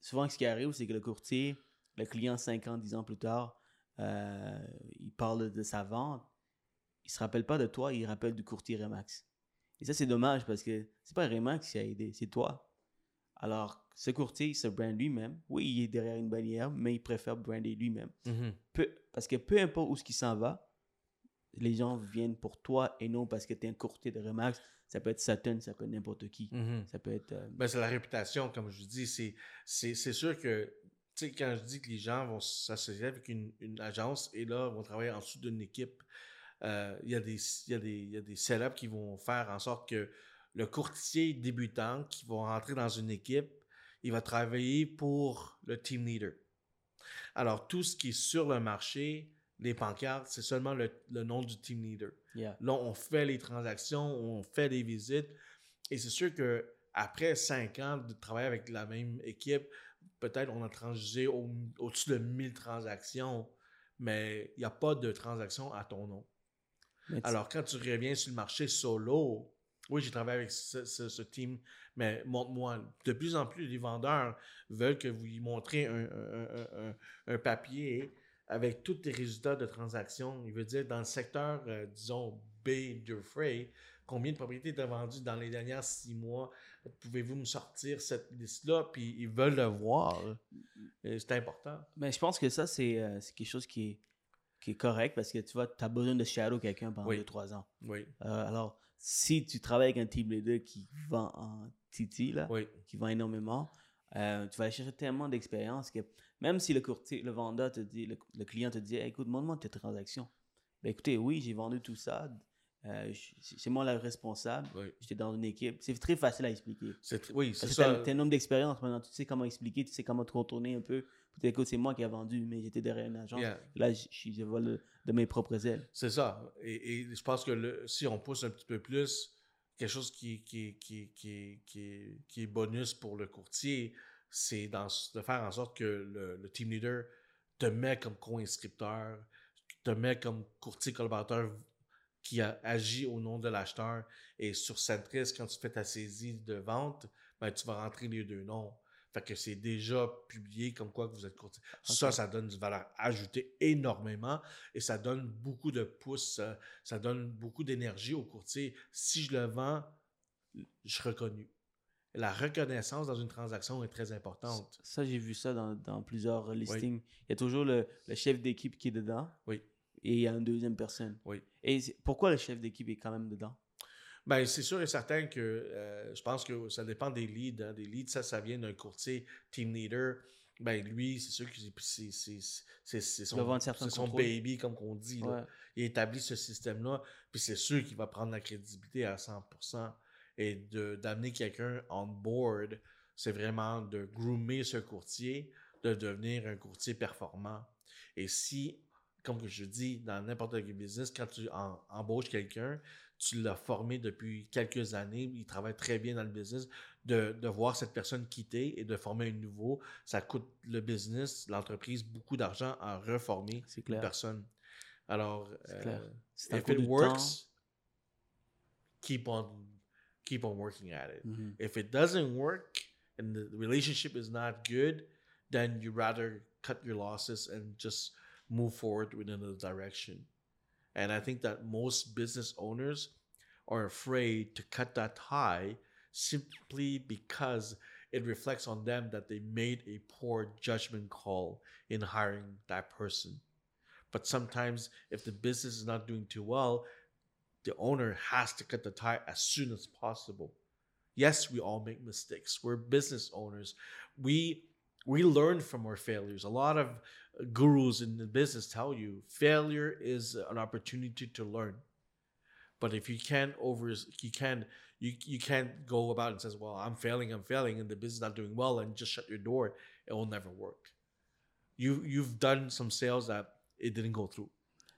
souvent, ce qui arrive, c'est que le courtier, le client 5 ans, 10 ans plus tard, euh, il parle de sa vente. Il se rappelle pas de toi, il rappelle du courtier Remax. Et ça, c'est dommage parce que c'est pas Remax qui a aidé, c'est toi. Alors, ce courtier, il se brand lui-même. Oui, il est derrière une bannière, mais il préfère brander lui-même. Mhm. Parce que peu importe où ce qui s'en va, les gens viennent pour toi et non parce que tu es un courtier de Remax. Ça peut être Saturn, ça peut être n'importe qui. Mhm. Ça peut être. euh, Ben, c'est la réputation, comme je vous dis. C'est, sûr que, tu sais, quand je dis que les gens vont s'associer avec une, une agence et là, vont travailler en dessous d'une équipe, euh, il y, a des- y, y a setups qui vont faire en sorte que le courtier débutant qui va rentrer dans une équipe, il va travailler pour le team leader. Alors, tout ce qui est sur le marché, les pancartes, c'est seulement le, le nom du team leader. yeah. Là, on fait les transactions, on fait les visites. Et c'est sûr que après cinq ans de travailler avec la même équipe, peut-être on a transgé au- au-dessus de 1000 transactions, mais il n'y a pas de transactions à ton nom. Alors, quand tu reviens sur le marché solo, oui, j'ai travaillé avec ce, ce- ce team, mais montre-moi. De plus en plus, les vendeurs veulent que vous lui montrez un, un- un- un- un papier avec tous les résultats de transactions. Il veut dire, dans le secteur, euh, disons, B de Frey, combien de propriétés étaient vendues dans les derniers six mois? Pouvez-vous me sortir cette liste-là? Puis ils veulent le voir. Et C'est important. Mais je pense que ça, c'est euh, c'est quelque chose qui est, qui est correct parce que tu vois, tu as besoin de shadow quelqu'un pendant Oui. 2-3 ans. Oui, Euh, alors, si tu travailles avec un team leader qui vend en Titi, là, oui, qui vend énormément, euh, tu vas aller chercher tellement d'expérience que même si le courtier, le vendeur te dit, le, le client te dit, écoute, montre-moi tes transactions. Ben écoutez, oui, j'ai vendu tout ça. Euh, c'est moi le responsable. oui. J'étais dans une équipe. C'est très facile à expliquer. Oui, c'est ça. tu as un nombre d'expérience maintenant. Tu sais comment expliquer, tu sais comment te contourner un peu. Peut-être écoute, c'est moi qui ai vendu, mais j'étais derrière une agence. Yeah. Là, je, vole de mes propres ailes. C'est ça. Et, et je pense que le- si on pousse un petit peu plus, quelque chose qui, qui, qui, qui, qui, est, qui est bonus pour le courtier, c'est de faire en sorte que le, le team leader te met comme co-inscripteur, te met comme courtier collaborateur qui a agi au nom de l'acheteur. Et sur Centris, quand tu fais ta saisie de vente, ben, tu vas rentrer les deux noms. Fait que c'est déjà publié comme quoi que vous êtes courtier. Ça, ça donne du valeur ajoutée énormément et ça donne beaucoup de pouces, euh, ça donne beaucoup d'énergie au courtier. Si je le vends, je suis reconnu. La reconnaissance dans une transaction est très importante. Ça, j'ai vu ça dans, dans plusieurs listings. Il y a toujours le, le chef d'équipe qui est dedans. Oui. Et il y a une deuxième personne. Oui. Et pourquoi le chef d'équipe est quand même dedans? Ben, c'est sûr et certain que euh, je pense que ça dépend des leads. hein. Des leads, ça, ça vient d'un courtier, team leader. Ben, lui, c'est sûr que c'est- son, son baby, comme on dit. là. Ouais. il établit ce système-là, puis c'est sûr qu'il va prendre la crédibilité à 100%. Et d'amener quelqu'un on board, c'est vraiment de groomer ce courtier, de devenir un courtier performant. Et si, comme je dis, dans n'importe quel business, quand tu en- embauches quelqu'un, tu l'as formé depuis quelques années, il travaille très bien dans le business, de, de voir cette personne quitter et de former un nouveau, ça coûte le business, l'entreprise, beaucoup d'argent à reformer C'est une clair. personne. Alors, euh, clair. If it works, temps. keep on keep on working at it. Mhm. If it doesn't work and the relationship is not good, then you rather cut your losses and just move forward in another direction. And I think that most business owners are afraid to cut that tie simply because it reflects on them that they made a poor judgment call in hiring that person. But sometimes, if the business is not doing too well, the owner has to cut the tie as soon as possible. Yes, we all make mistakes. We're business owners. We we learn from our failures. A lot of gurus in the business tell you failure is an opportunity to learn. But if you can't over you can you you can't go about and says, "Well, I'm failing, I'm failing, and the business is not doing well," and just shut your door. It will never work. You you've done some sales that it didn't go through.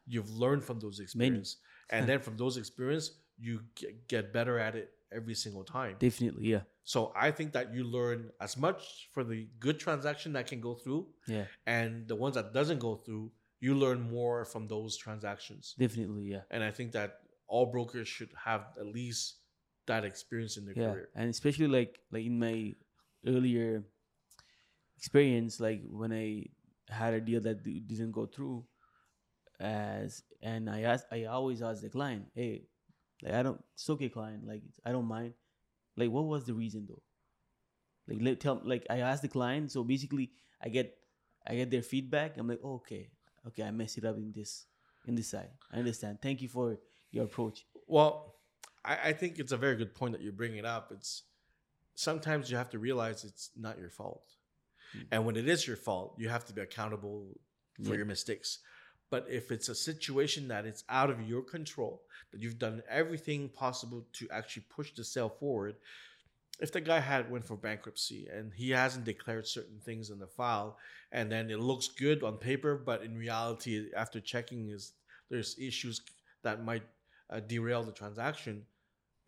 You've learned from those experiences, and then from those experience, you get, better at it every single time. Definitely, yeah. So I think that you learn as much for the good transaction that can go through, Yeah. and the ones that doesn't go through, you learn more from those transactions. Definitely, yeah. And I think that all brokers should have at least that experience in their yeah career. and especially like like in my earlier experience like when i had a deal that didn't go through as and i ask i always ask the client hey Like I don't. It's okay, client. Like I don't mind. Like what was the reason though? Like let tell. Like I ask the client. So basically, I get I get their feedback. I'm like, oh, okay, okay, I messed it up in this in this side. I understand. Thank you for your approach. Well, I, I think it's a very good point that you're bringing up. It's sometimes you have to realize it's not your fault. Mm. And when it is your fault, you have to be accountable for Yeah. your mistakes. But if it's a situation that it's out of your control, that you've done everything possible to actually push the sale forward, if the guy had went for bankruptcy and he hasn't declared certain things in the file, and then it looks good on paper, but in reality, after checking, is there's issues that might uh, derail the transaction,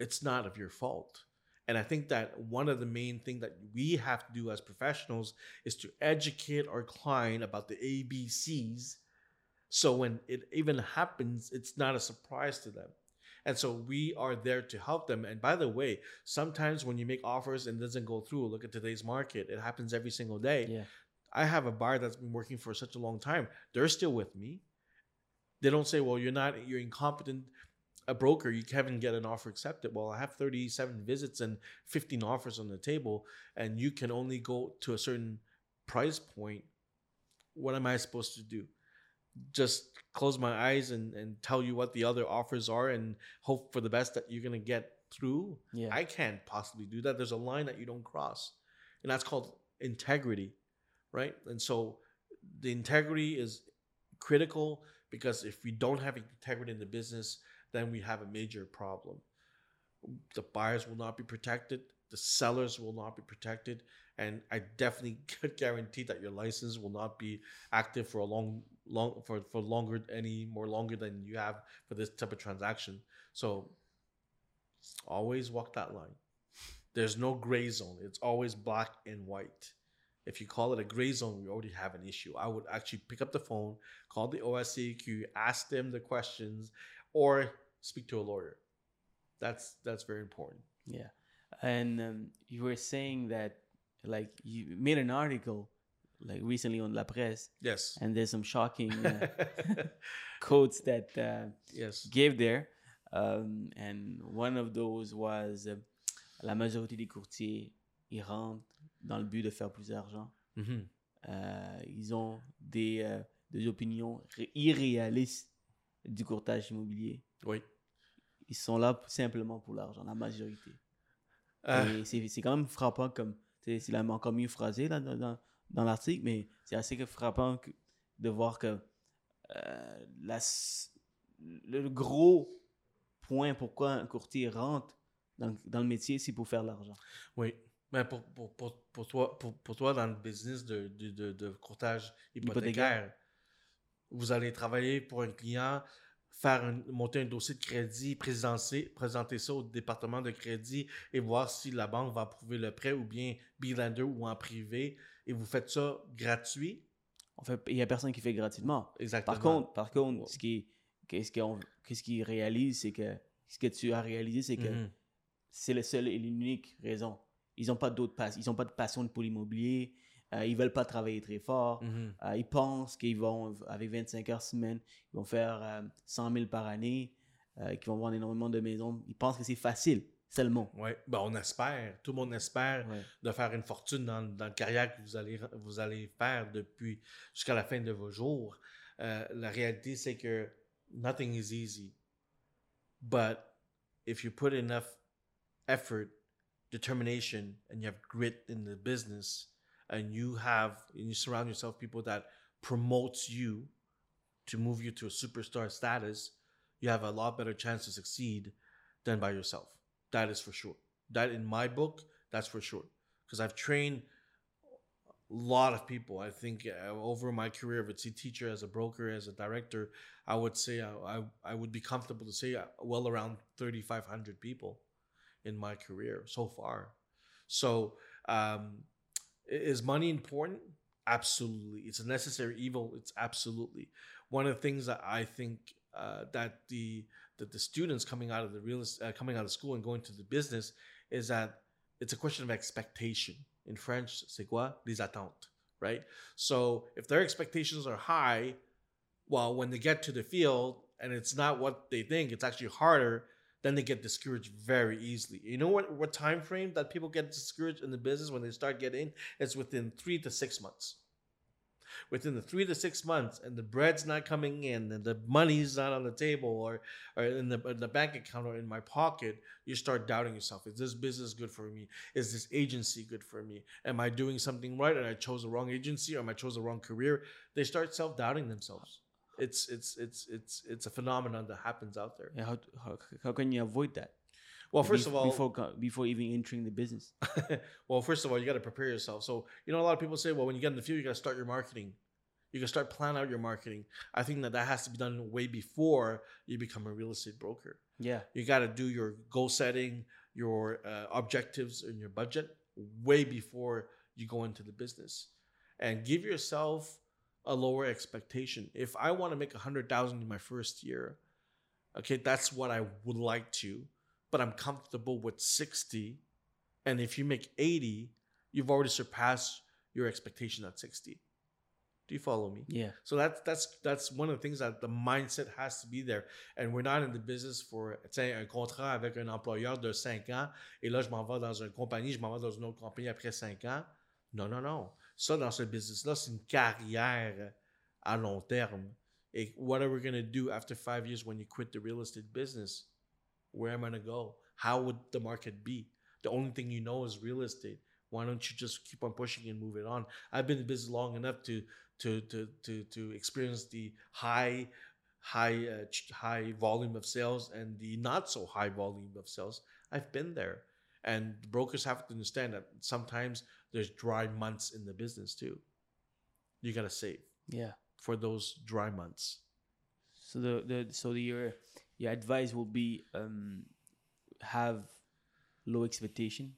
it's not of your fault. And I think that one of the main things that we have to do as professionals is to educate our client about the ABCs. So when it even happens, it's not a surprise to them. And so we are there to help them. And by the way, sometimes when you make offers and it doesn't go through, look at today's market. It happens every single day. Yeah. I have a buyer that's been working for such a long time. They're still with me. They don't say, well, you're not, you're incompetent, a broker. You haven't get an offer accepted. Well, I have 37 visits and 15 offers on the table, and you can only go to a certain price point. What am I supposed to do? Just close my eyes and, and tell you what the other offers are and hope for the best that you're going to get through? Yeah. I can't possibly do that. There's a line that you don't cross, and that's called integrity, right? And so the integrity is critical because if we don't have integrity in the business, then we have a major problem. The buyers will not be protected, the sellers will not be protected, and I definitely <laughs> could guarantee that your license will not be active for a long long for, for longer any more longer than you have for this type of transaction. So always walk that line. There's no gray zone. It's always black and white. If you call it a gray zone, we already have an issue. I would actually pick up the phone, call the OSCQ, ask them the questions, or speak to a lawyer. That's that's very important. Yeah. And um, you were saying that, like, you made an article, like, recently on La Presse, Yes. and there's some shocking uh, <laughs> quotes that uh, yes. gave there. Um, and one of those was uh, la majorité des courtiers, ils rentrent dans le but de faire plus d'argent. Mhm. Euh, ils ont des, euh, des opinions ré- irréalistes du courtage immobilier. Oui. Ils sont là simplement pour l'argent, la majorité. Euh, Et c'est quand même frappant comme. C'est encore mieux phrasé là, dans, dans, dans l'article, mais c'est assez que frappant que- de voir que euh, la le, le gros point pourquoi un courtier rentre dans, dans le métier, c'est pour faire de l'argent. oui. Mais pour, pour, pour, pour toi, pour, pour toi, dans le business de, de, de, de courtage hypothécaire, vous allez travailler pour un client, faire un- monter un dossier de crédit, présenter, présenter ça au département de crédit et voir si la banque va approuver le prêt ou bien bilander ou en privé. Et vous faites ça gratuit? On fait, il n'y a personne qui fait gratuitement. Exactement. Par contre, par contre ce qui qu'est-ce qu'on qu'est-ce qu'ils réalisent, c'est que ce que tu as réalisé, c'est que Mhm. c'est le seul et l'unique raison. Ils n'ont pas d'autres. Ils n'ont pas de passion pour l'immobilier. Euh, ils veulent pas travailler très fort. Mhm. Euh, ils pensent qu'ils vont, avec 25 heures semaine, ils vont faire euh, 100 000 par année, euh, qu'ils vont vendre énormément de maisons. Ils pensent que c'est facile, seulement. Ouais. Ben, on espère. Tout le monde espère. Ouais. de faire une fortune dans, dans la carrière que vous allez, vous allez faire depuis jusqu'à la fin de vos jours. Euh, la réalité, c'est que nothing is easy. But if you put enough effort, determination, and you have grit in the business, and you have, and you surround yourself people that promotes you to move you to a superstar status, you have a lot better chance to succeed than by yourself. That is for sure. That in my book, that's for sure. Because I've trained a lot of people. I think uh, over my career as a teacher, as a broker, as a director, I would say I, I, I would be comfortable to say uh, well around 3,500 people in my career so far. So, um, is money important? Absolutely. It's a necessary evil. It's absolutely one of the things that I think uh, that the that the students coming out of the real uh, coming out of school and going to the business is that it's a question of expectation. In French, c'est quoi? Les attentes, right? So if their expectations are high, well, when they get to the field and it's not what they think, it's actually harder, then they get discouraged very easily. You know what what time frame that people get discouraged in the business when they start getting? It's within three to six months. Within the three to six months, and the bread's not coming in, and the money's not on the table, or or in the in the bank account or in my pocket, you start doubting yourself. Is this business good for me? Is this agency good for me? Am I doing something right? And I chose the wrong agency, or am I chose the wrong career? They start self doubting themselves. It's it's it's it's it's a phenomenon that happens out there. Yeah, how, how, how can you avoid that? Well, first Bef- of all, before before even entering the business. <laughs> well, first of all, you got to prepare yourself. So, you know, a lot of people say, well, when you get in the field, you got to start your marketing. You can start plan out your marketing. I think that that has to be done way before you become a real estate broker. Yeah, You got to do your goal setting, your uh, objectives, and your budget way before you go into the business, and give yourself a lower expectation. If I want to make a hundred thousand in my first year, okay, that's what I would like to, but I'm comfortable with sixty. And if you make eighty, you've already surpassed your expectation at sixty. Do you follow me? yeah, So that's that's that's one of the things that the mindset has to be there. And we're not in the business for sais, un contrat avec un employeur de 5 ans et là je m'en vais dans une compagnie, je m'en vais dans une autre compagnie après 5 ans. Non, non, non. Ça, dans ce business-là, c'est une carrière à long terme. Et what are we going to do after five years when you quit the real estate business? Where am I going to go? How would the market be? The only thing you know is real estate. Why don't you just keep on pushing and move it on? I've been in business long enough to to to to to experience the high high uh, high volume of sales and the not so high volume of sales. I've been there, and brokers have to understand that sometimes there's dry months in the business too. You gotta save yeah. for those dry months. So the, the so the, your your advice will be um have low expectation.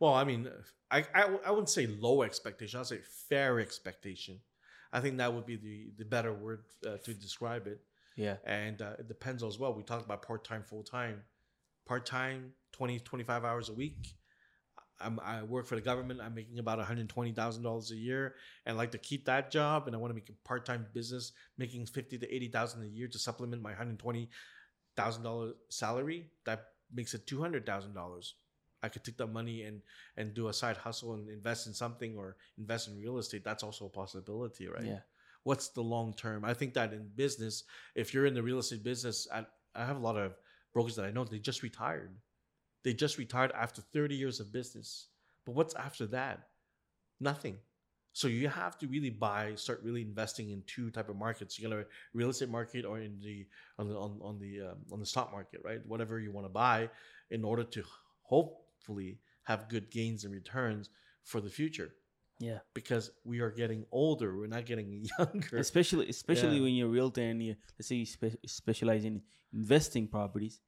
Well, I mean, I, I, I wouldn't say low expectation. I'd say fair expectation. I think that would be the, the better word uh, to describe it. Yeah, And uh, it depends as well. We talked about part time, full time. Part time, 20, 25 hours a week. I'm, I work for the government. I'm making about $120,000 a year and I like to keep that job. And I want to make a part time business making 50 to 80000 a year to supplement my $120,000 salary. That makes it $200,000. I could take that money and and do a side hustle and invest in something or invest in real estate. That's also a possibility, right? yeah, what's the long term i think that in business if you're in the real estate business i, I have a lot of brokers that i know they just retired. They just retired after 30 years of business. But what's after that? Nothing. So you have to really buy start really investing in two type of markets you a real estate market or in the on the on, on the um, on the stock market right? Whatever you want to buy in order to hopefully have good gains and returns for the future yeah. because we are getting older we're not getting <laughs> younger Especially especially Yeah. when you're a realtor and you let's say you spe- specialize in investing properties,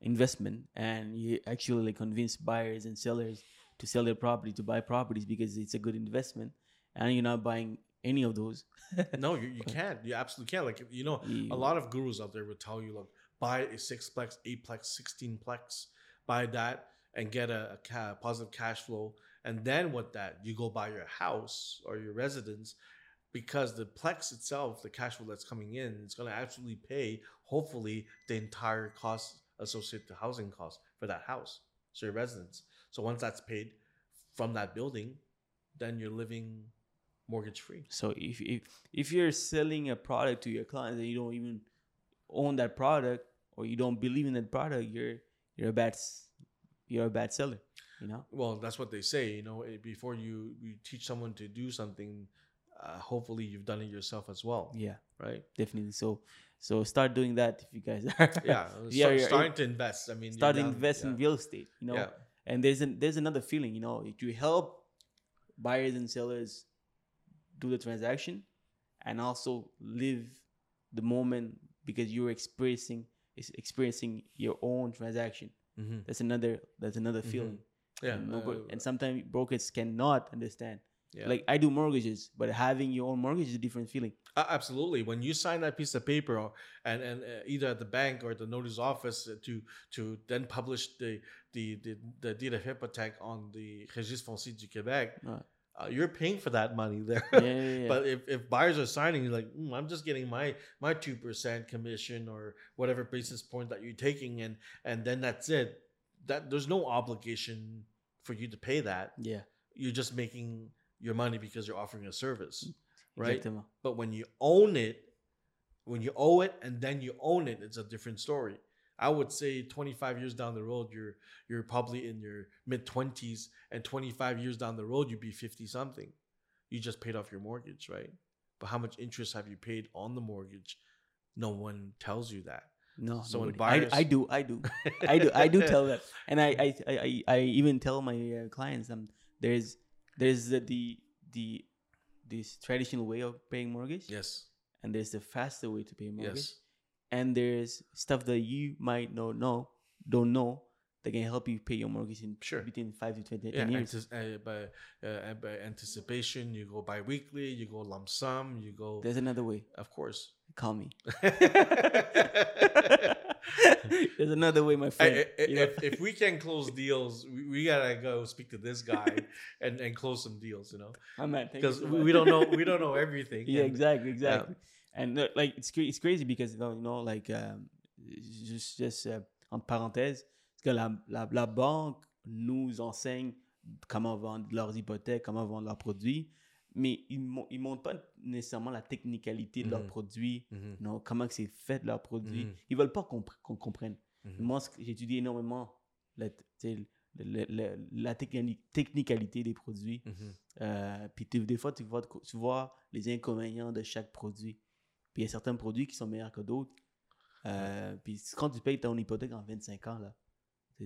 investment, and you actually like convince buyers and sellers to sell their property to buy properties because it's a good investment, and you're not buying any of those. <laughs> no, you, you can't. You absolutely can't. Like you know, a lot of gurus out there would tell you, look, buy a sixplex, eightplex, sixteen plex, buy that and get a, a ca- positive cash flow, and then with that, you go buy your house or your residence, because the plex itself, the cash flow that's coming in, it's going to absolutely pay, hopefully, the entire cost associated to housing costs for that house, so your residence. So once that's paid from that building, then you're living mortgage free. So if if if you're selling a product to your clients and you don't even own that product or you don't believe in that product, you're you're a bad you're a bad seller. You know. Well, that's what they say. You know, eh, before you you teach someone to do something, uh, hopefully you've done it yourself as well, Yeah, right? definitely. So so start doing that if you guys <laughs> are. Yeah, <laughs> Yeah, start, starting to invest. I mean, start down- invest in real estate. You know. Yeah. And there's an there's another feeling. You know, if you help buyers and sellers do the transaction, and also live the moment because you're experiencing experiencing your own transaction. Mhm. That's another that's another feeling. Yeah, And, uh, and sometimes brokers cannot understand. yeah. Like I do mortgages, but having your own mortgage is a different feeling. Uh, absolutely. When you sign that piece of paper, or, and and uh, either at the bank or the notary's office uh, to to then publish the the the, the deed of hypothèque on the Registre foncier du Québec, Right. uh, you're paying for that money there. Yeah, yeah. <laughs> But if, if buyers are signing, you're like, "Mm, I'm just getting my my two percent commission or whatever basis point that you're taking, and and then that's it. That there's no obligation for you to pay that. yeah, You're just making your money because you're offering a service, mm-hmm. right? exactement. But when you own it, when you owe it and then you own it, it's a different story. I would say 25 years down the road, you're you're probably in your mid 20s, and 25 years down the road, you'd be 50 something. You just paid off your mortgage, right? But how much interest have you paid on the mortgage? No one tells you that. No, So when nobody- buyers- I, I do, I do, I do, I do tell them, <laughs> and I, I, I, I, even tell my uh, clients, um, there's, there's the, the, the, this traditional way of paying mortgage, Yes. and there's the faster way to pay mortgage, Yes. and there's stuff that you might not know, don't know, that can help you pay your mortgage in Sure. between five to 20 Yeah, 10 years. antis- uh, by, uh, by anticipation, you go bi-weekly, you go lump sum, you go. There's another way. Of course. Call me. <laughs> There's another way, my friend. i- i- you know? if, if we can close deals, we, we gotta go speak to this guy <laughs> and, and close some deals, you know, I'm at you because so we, don't know <laughs> we don't know everything. yeah, and- exactly, exactly. And uh, like it's cra- it's crazy because you know, you know like um, juste juste euh, entre parenthèses, parce que la, la, la banque nous enseigne comment vendre leurs hypothèques, comment vendre leurs produits, mais ils ne montrent pas nécessairement la technicalité de leurs Mhm. produits, Mhm, non, comment c'est fait leurs produits. Mhm. Ils veulent pas qu'on qu'on comprenne. Moi, j'étudie énormément la, la techni- technicalité des produits. Euh, puis des fois, tu vois, tu vois les inconvénients de chaque produit. Puis il y a certains produits qui sont meilleurs que d'autres. Euh, Puis quand tu payes ton hypothèque en 25 ans, là,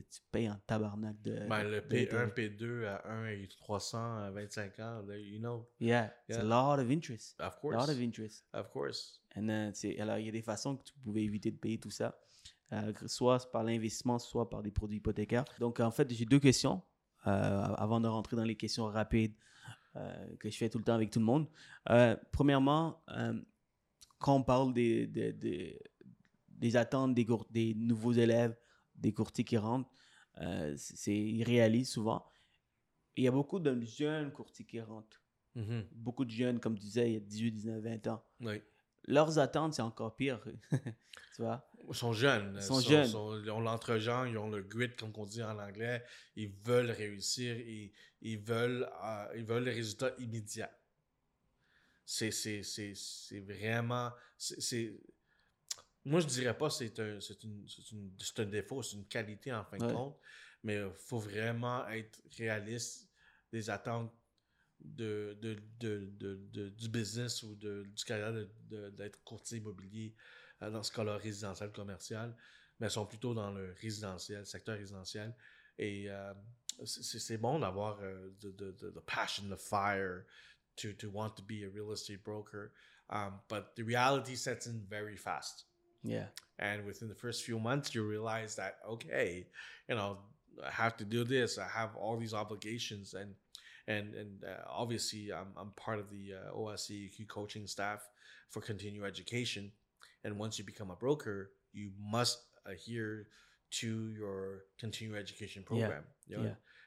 tu payes en tabarnak de. Ben, le d'intérêt. P1, P2 à 1 et 300 à 25 ans, you know, Yeah, it's a Yeah. lot of interest. of A course, lot of interest. of course. And, euh, alors, il y a des façons que tu pouvais éviter de payer tout ça, euh, soit par l'investissement, soit par des produits hypothécaires. Donc, en fait, j'ai deux questions euh, avant de rentrer dans les questions rapides euh, que je fais tout le temps avec tout le monde. Premièrement, quand on parle des, des, des- des attentes des, des nouveaux élèves, des courtiers qui rentrent, euh, c'est c'est irréaliste souvent. Il y a beaucoup de jeunes courtiers qui rentrent. Mhm. Beaucoup de jeunes, comme tu disais, il y a 18, 19, 20 ans Oui. leurs attentes, c'est encore pire. <laughs> tu vois? Ils sont jeunes. Ils sont jeunes. ils ont l'entre-gens, ils ont le grit, comme on dit en anglais. Ils veulent réussir, ils, ils, veulent, euh, ils veulent les résultats immédiats. C'est, c'est, c'est, c'est vraiment. C'est- Moi, je dirais pas que c'est un, c'est, une, c'est, une- c'est un défaut, c'est une qualité en fin de compte. Mais il faut vraiment être réaliste des attentes de, de, de, de- de- du business ou de, du carrière de- de- d'être courtier immobilier euh, dans ce cas-là résidentiel commercial, mais elles sont plutôt dans le résidentiel, secteur résidentiel. Et euh, c'est- bon d'avoir euh, the passion, the fire to, to want to be a real estate broker. Um, but the reality sets in very fast. Yeah. And within the first few months, you realize that, okay, you know, I have to do this. I have all these obligations. And and and uh, obviously, I'm, I'm part of the uh, OSCEQ coaching staff for continuing education. And once you become a broker, you must adhere to your continuing education program. you know?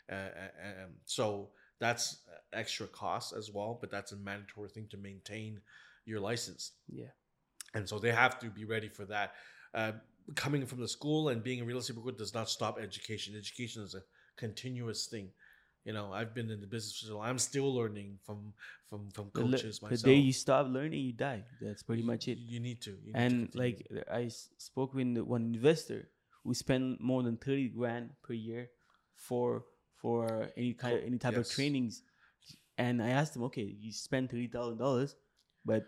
Uh, uh, um, so that's extra cost as well, but that's a mandatory thing to maintain your license Yeah. And so they have to be ready for that. Uh, coming from the school and being a real estate broker does not stop education. Education is a continuous thing. You know, I've been in the business for so long. I'm still learning from from from The, coaches the myself. day you stop learning, you die. That's pretty much it. You need to. You need And continue. like I spoke with one investor who spend more than 30 grand per year for for any kind any type of trainings. And I asked him, okay, you spend thirty thousand dollars, but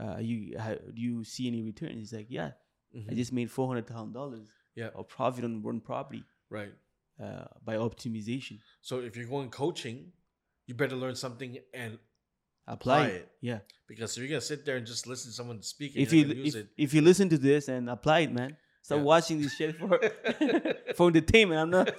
uh, you how, do you see any returns? He's like, yeah, I Mhm. just made four hundred thousand dollars yeah, of profit on one property right. uh, by optimization. So if you're going coaching, you better learn something and Apply, Apply it. it. Yeah. because if you're gonna sit there and just listen to someone speak, If you if, it, if you listen to this and apply it, man, stop Yeah. watching this shit for <laughs> <laughs> for entertainment. I'm not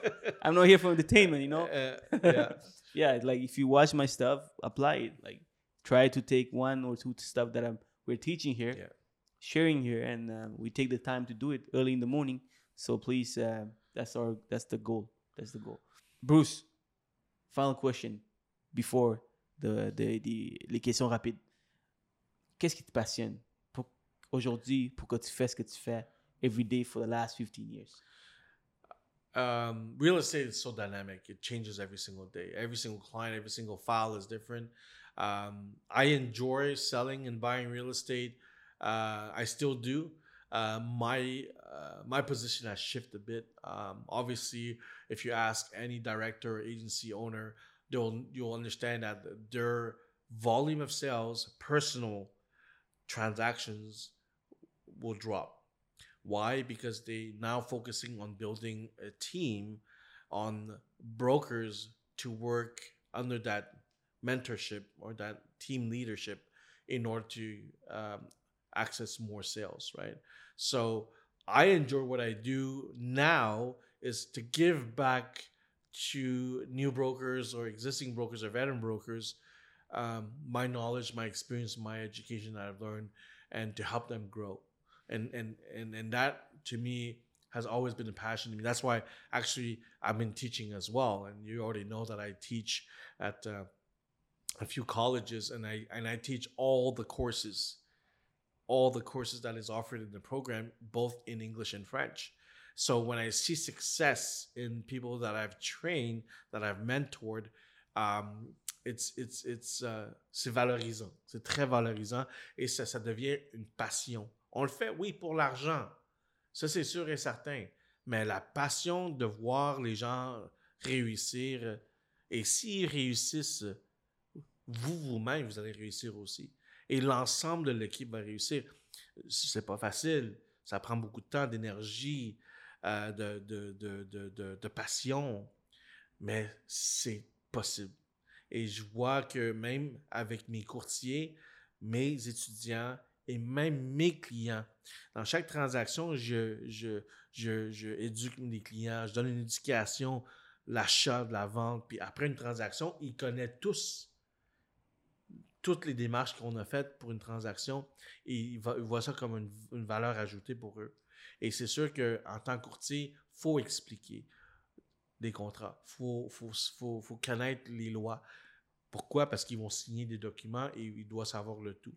I'm not here for entertainment, you know. <laughs> Uh, yeah. yeah, like if you watch my stuff, apply it. Like try to take one or two stuff that I'm we're teaching here, Yeah. sharing here, and uh, we take the time to do it early in the morning. So please, uh, that's our that's the goal. That's the goal. Bruce, final question before de, de- des- les questions rapides. Qu'est-ce qui te passionne pour, aujourd'hui pour que tu fais ce que tu fais every day for the last 15 years? um, real estate is so dynamic. It changes every single day. Every single client, every single file is different. Um, I enjoy selling and buying real estate. Uh, I still do. Uh, my uh, my position has shifted a bit. Um, obviously, if you ask any director or agency owner, they'll you'll understand that their volume of sales, personal transactions, will drop. Why? Because they now focusing on building a team on brokers to work under that mentorship or that team leadership in order to um, access more sales, right? So I enjoy what I do now is to give back to new brokers or existing brokers or veteran brokers um, my knowledge, my experience, my education that I've learned, and to help them grow. And and and and that to me has always been a passion to me. That's why actually I've been teaching as well. And you already know that I teach at uh, a few colleges, and I and I teach all the courses, all the courses that is offered in the program, both in English and French. So when I see success in people that I've trained, that I've mentored, um, it's it's it's uh, c'est valorisant, c'est très valorisant et ça ça devient une passion. On le fait oui pour l'argent, ça c'est sûr et certain, mais la passion de voir les gens réussir et s'ils réussissent, vous vous-même vous allez réussir aussi et l'ensemble de l'équipe va réussir. C'est pas facile, ça prend beaucoup de temps, d'énergie, euh, de, de, de, de, passion, mais c'est possible. Et je vois que même avec mes courtiers, mes étudiants et même mes clients, dans chaque transaction, je, je, je, je éduque les clients, je donne une éducation, l'achat, la vente, puis après une transaction, ils connaissent tous toutes les démarches qu'on a faites pour une transaction ils, voient ça comme une, valeur ajoutée pour eux. Et c'est sûr qu'en tant que courtier, faut expliquer des contrats. faut, faut, faut, faut connaître les lois. Pourquoi? Parce qu'ils vont signer des documents et ils doivent savoir le tout.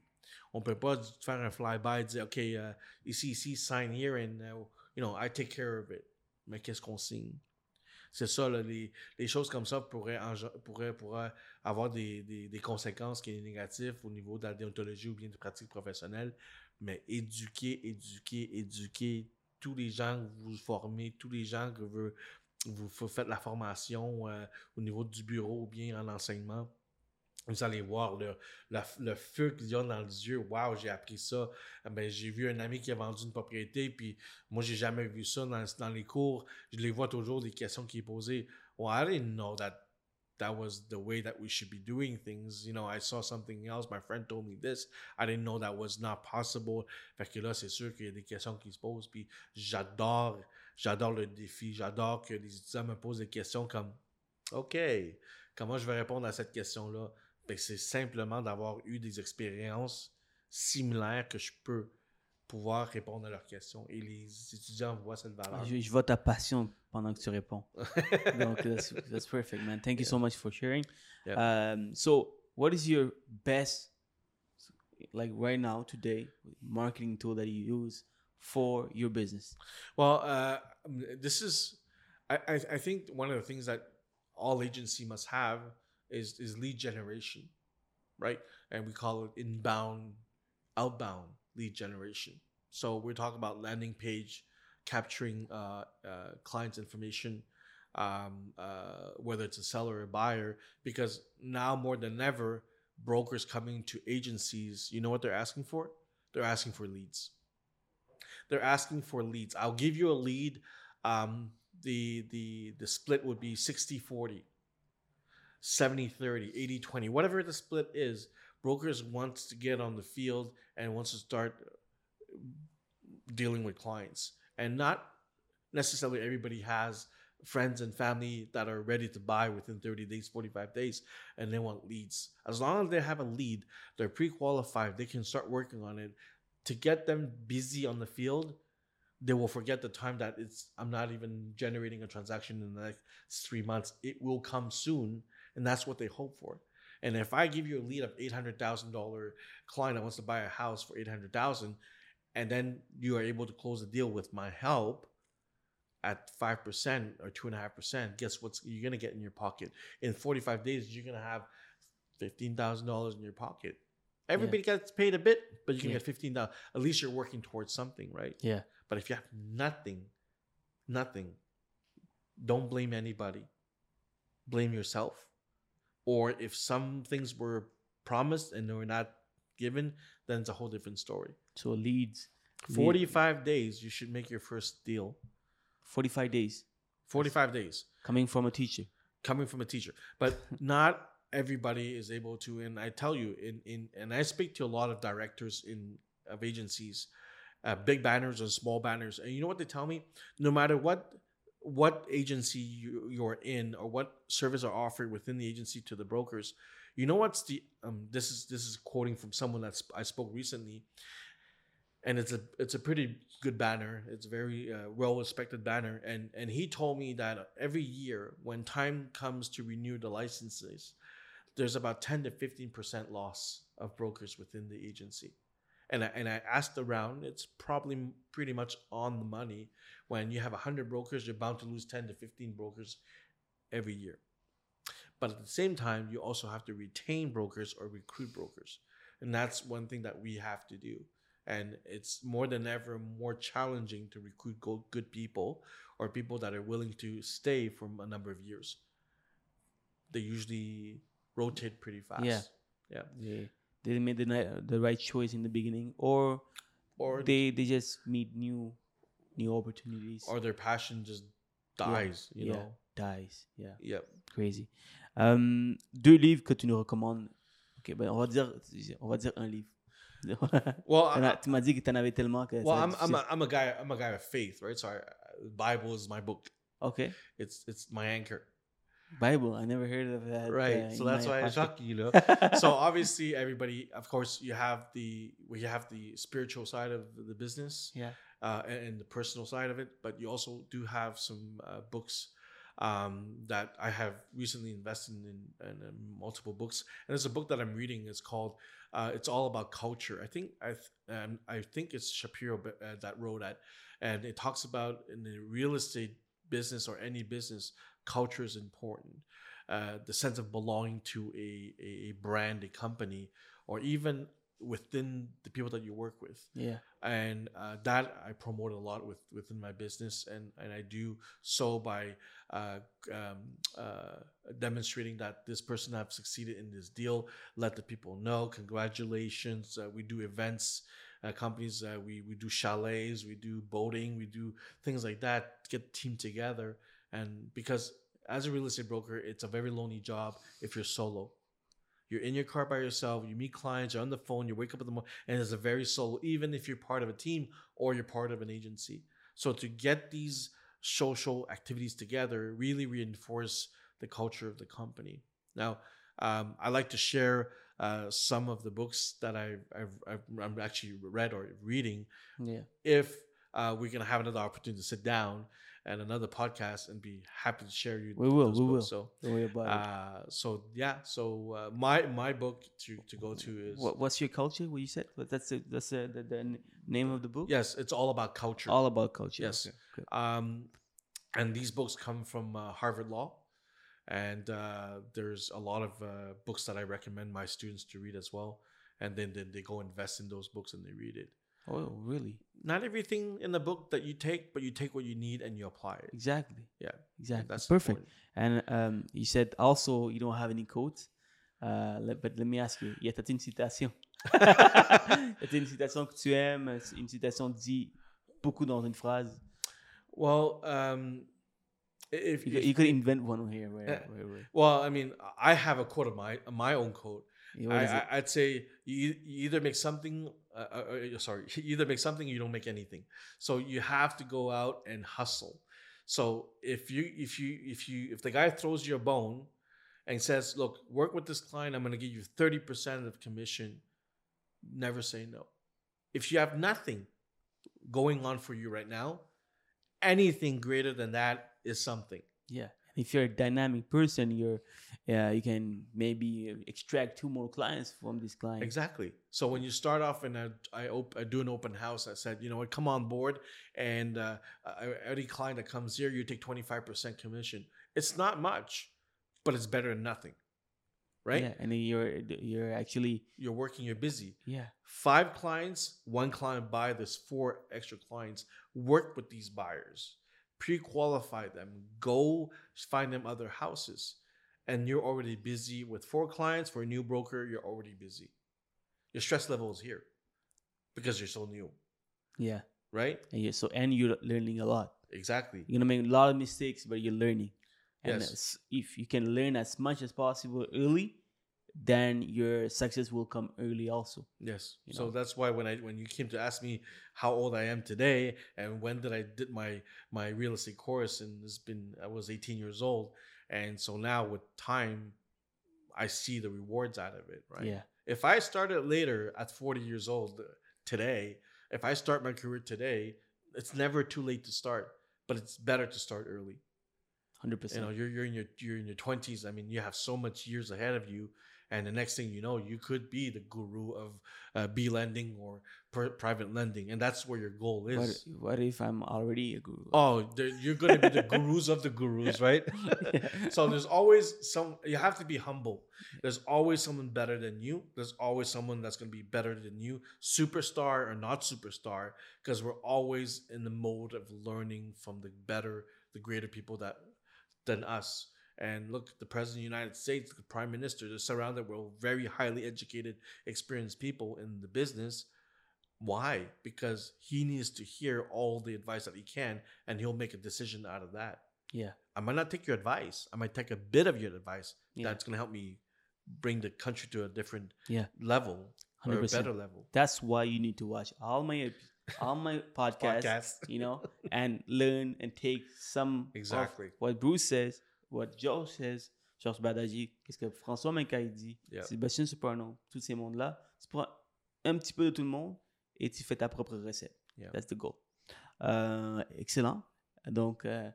On peut pas faire un fly-by et dire, OK, euh, ici, ici, sign here and, uh, you know, I take care of it. Mais qu'est-ce qu'on signe? C'est ça, les, les choses comme ça pourraient, pourraient, pourraient avoir des, des, conséquences qui sont négatives au niveau de la déontologie ou bien des pratiques professionnelles. Mais éduquer, éduquer, éduquer tous les gens que vous formez, tous les gens que vous, vous, vous faites la formation euh, au niveau du bureau ou bien en enseignement. Vous allez voir le, le, feu qu'ils ont dans les yeux. Waouh, j'ai appris ça. Ah Ben, j'ai vu un ami qui a vendu une propriété, puis moi, j'ai jamais vu ça dans, dans les cours. Je les vois toujours des questions qui sont posées. Well, I didn't know that that was the way that we should be doing things. You know, I saw something else. My friend told me this. I didn't know that was not possible. Fait que là, c'est sûr qu'il y a des questions qui se posent. Puis j'adore, j'adore le défi. J'adore que les étudiants me posent des questions comme, OK, comment je vais répondre à cette question-là? Ben, c'est simplement d'avoir eu des expériences similaires que je peux pouvoir répondre à leurs questions. Et les étudiants voient cette valeur. Je, je vois ta passion pendant que tu réponds. <laughs> Donc, that's, that's perfect, man. Thank you so much for sharing. Yep. Um, so, what is your best, like right now, today, marketing tool that you use for your business? Well, uh, this is, I, I, I think one of the things that all agency must have is is lead generation, right? And we call it inbound, outbound lead generation. So we're talking about landing page, capturing uh, uh, clients' information, um, uh, whether it's a seller or a buyer, because now more than ever, brokers coming to agencies, you know what they're asking for? They're asking for leads they're asking for leads. I'll give you a lead. Um, the the the split would be 60 40, 70 30, 80 20, whatever the split is. Brokers wants to get on the field and wants to start uh, dealing with clients. And not necessarily everybody has friends and family that are ready to buy within 30 days, 45 days, and they want leads. As long as they have a lead, they're pre qualified, they can start working on it to get them busy on the field, they will forget the time that it's I'm not even generating a transaction in the next three months. It will come soon, and that's what they hope for. And if I give you a lead of eight hundred thousand dollar client that wants to buy a house for eight hundred thousand, and then you are able to close the deal with my help at five percent or two and a half percent, guess what's you're gonna get in your pocket in forty five days? You're gonna have fifteen thousand dollars in your pocket. Everybody gets paid a bit, but you can Yeah. get fifteen dollars. At least you're working towards something, right? Yeah. But if you have nothing, nothing, don't blame anybody. Blame yourself. Or if some things were promised and they were not given, then it's a whole different story. So leads. lead- 45 days, you should make your first deal. 45 days 45 days coming from a teacher. coming from a teacher. But <laughs> not everybody is able to. And I tell you, in, in and I speak to a lot of directors in of agencies, uh, big banners and small banners, and you know what they tell me? No matter what what agency you, you're in or what service are offered within the agency to the brokers, you know what's the um this is this is quoting from someone that's I spoke recently, and it's a it's a pretty good banner. It's a very uh, well respected banner, and and he told me that every year when time comes to renew the licenses, there's about ten to fifteen percent loss of brokers within the agency. And I, and I asked around, it's probably pretty much on the money. When you have 100 brokers, you're bound to lose 10 to 15 brokers every year. But at the same time, you also have to retain brokers or recruit brokers. And that's one thing that we have to do. And it's more than ever more challenging to recruit go- good people or people that are willing to stay for a number of years. They usually rotate pretty fast. Yeah. Yeah. They, they made the, the right choice in the beginning, or Or they, they just meet new new opportunities. or their passion just Yeah. dies, you Yeah. know. dies. Yeah, Yep. crazy. Euh, deux livres que tu nous recommandes. Ok, ben on va dire, on va dire un livre. <laughs> Well, I, tu m'as dit que tu en avais tellement que. well, I'm I'm a, I'm a guy I'm a guy of faith, right? So I, Bible is my book. ok. It's it's my anchor, Bible. I never heard of that. right? uh, so that's why I pocket. shock you, know. <laughs> so obviously, everybody, of course, you have the we have the spiritual side of the business, Yeah. uh, and, and the personal side of it, but you also do have some uh, books um, that I have recently invested in, in, in multiple books. And there's a book that I'm reading. It's called uh, "It's All About Culture." I think I th- um, I think it's Shapiro uh, that wrote that, and it talks about in the real estate business or any business, culture is important. Uh, the sense of belonging to a, a, brand, a company, or even within the people that you work with Yeah. and uh, that I promote a lot with within my business, and and I do so by uh, um, uh, demonstrating that this person have succeeded in this deal. Let the people know. Congratulations! Uh, we do events. Uh, companies uh, we we do chalets, we do boating, we do things like that. Get the team together, and because as a real estate broker, it's a very lonely job if you're solo. You're in your car by yourself. You meet clients. You're on the phone. You wake up in the morning, and it's a very solo. Even if you're part of a team or you're part of an agency, so to get these social activities together really reinforce the culture of the company. Now, um, I like to share uh, some of the books that I've I'm actually read or reading. Yeah. If uh, we're gonna have another opportunity to sit down and another podcast, and be happy to share you. We will, we will. So. Don't worry about it. Uh, so yeah, so uh, my my book to to go to is What, what's your culture? What you said? That's the, that's the, the, the name of the book. yes, it's all about culture. All about culture. Yes. Okay. Um, and these books come from uh, Harvard Law, and uh, there's a lot of uh, books that I recommend my students to read as well. And then, then they go invest in those books and they read it. Oh, really? Not everything in the book that you take, but you take what you need and you apply it. Exactly. Yeah, Exactly. that's perfect. And um, you said also you don't have any quotes. Uh, but let me ask you, y a t une citation? <laughs> a une citation que tu aimes? Une citation dit beaucoup dans une phrase? Well, um, if, You, if could, you could invent one here. Where, Yeah. where, where. well, I mean, I have a quote of my my own quote. I, is it? I, I'd say you, you either make something. Uh, uh, uh, sorry, <laughs> you either make something, or you don't make anything. So you have to go out and hustle. So if you if you if you if the guy throws you a bone and says, "Look, work with this client. I'm going to give you thirty percent of commission," never say no. If you have nothing going on for you right now, anything greater than that is something. Yeah. If you're a dynamic person, you're uh, you can maybe extract two more clients from this client. Exactly. So when you start off and I, I, op- I do an open house, I said, you know what, come on board. And uh, every client that comes here, you take 25% commission. It's not much, but it's better than nothing. Right? Yeah, and then you're you're actually You're working, you're busy. yeah Five clients, one client buy, there's four extra clients. Work with these buyers, pre qualify them, go find them other houses. And you're already busy with four clients. For a new broker, you're already busy. Your stress level is here because you're so new, yeah. right? And you so and you're learning a lot. Exactly. You're gonna make a lot of mistakes, but you're learning. And Yes. if you can learn as much as possible early, then your success will come early also. Yes. You so that's why when I when you came to ask me how old I am today and when did I did my my real estate course and it's been I was 18 years old and so now with time I see the rewards out of it, right? Yeah. If I started later at 40 years old uh, today, if I start my career today, it's never too late to start, but it's better to start early. Hundred percent. You know, you're you're in your you're in your 20s. I mean, you have so much years ahead of you and the next thing you know, you could be the guru of uh, B lending or pr- private lending, and that's where your goal is what if I'm already a guru? Oh, you're going to be the gurus of the gurus, right? <laughs> <laughs> so there's always some. You have to be humble. There's always someone better than you. There's always someone that's going to be better than you, superstar or not superstar, because we're always in the mode of learning from the better, the greater people that than us. And look, the president of the United States, the prime minister, they're surrounded with very highly educated, experienced people in the business. Why? Because he needs to hear all the advice that he can, and he'll make a decision out of that. yeah. I might not take your advice. I might take a bit of your advice Yeah. that's going to help me bring the country to a different Yeah. level or a better level. That's why you need to watch all my all my <laughs> podcasts, Podcast. you know, and learn and take some of Exactly. what Bruce says, what Joe says, Georges Badaji, qu'est-ce que François Mincaille dit, Yeah. Sébastien Supernon, tous ces mondes-là. Tu prends un petit peu de tout le monde et tu fais ta propre recette. Yeah. That's the goal. Euh, excellent. Donc, euh,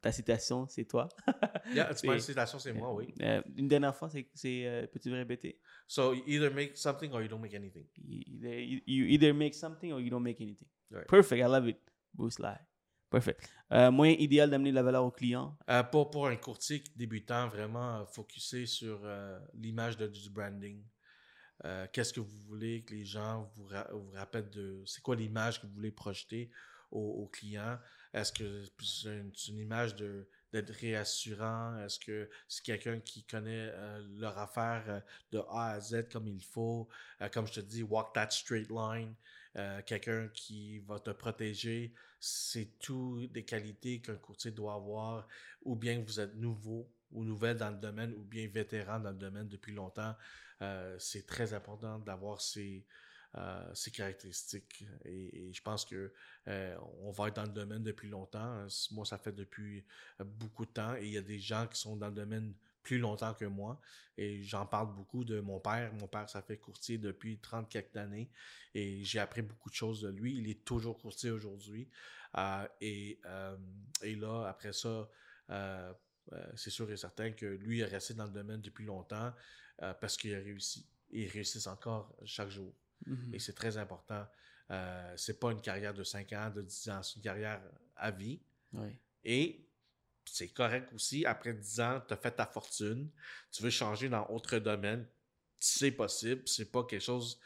ta citation, c'est toi. <laughs> Yeah, it's my citation, c'est moi, oui. Euh, une dernière fois, c'est, c'est, peux-tu me répéter? So you either make something or you don't make anything. You either, you either make something or you don't make anything. Right. Perfect, I love it. Bruce Lai. Perfect. Euh, moyen idéal d'amener de la valeur au client? Euh, pour, un courtier débutant, vraiment focusé sur euh, l'image du branding. Qu'est-ce que vous voulez que les gens vous, ra- vous rappellent de. C'est quoi l'image que vous voulez projeter aux clients? Est-ce que c'est une, une image d'être réassurant? Est-ce que c'est quelqu'un qui connaît leur affaire de A à Z comme il faut? Comme je te dis, walk that straight line. Quelqu'un qui va te protéger. C'est tout des qualités qu'un courtier doit avoir, ou bien que vous êtes nouveau ou nouvelle dans le domaine, ou bien vétéran dans le domaine depuis longtemps. Euh, c'est très important d'avoir ces, euh, caractéristiques. Et, je pense que euh, on va être dans le domaine depuis longtemps. Moi, ça fait depuis beaucoup de temps. Et il y a des gens qui sont dans le domaine plus longtemps que moi. Et j'en parle beaucoup de mon père. Mon père, ça fait courtier depuis 30 quelques années. Et j'ai appris beaucoup de choses de lui. Il est toujours courtier aujourd'hui. Euh, et, euh, et là, après ça, euh, c'est sûr et certain que lui est resté dans le domaine depuis longtemps parce qu'il a réussi. Et il réussit encore chaque jour. Mhm. Et c'est très important. C'est pas une carrière de 5 ans, de 10 ans, c'est une carrière à vie. Oui. Et c'est correct aussi, après 10 ans, tu as fait ta fortune, tu veux changer dans autre domaine, c'est possible, c'est pas quelque chose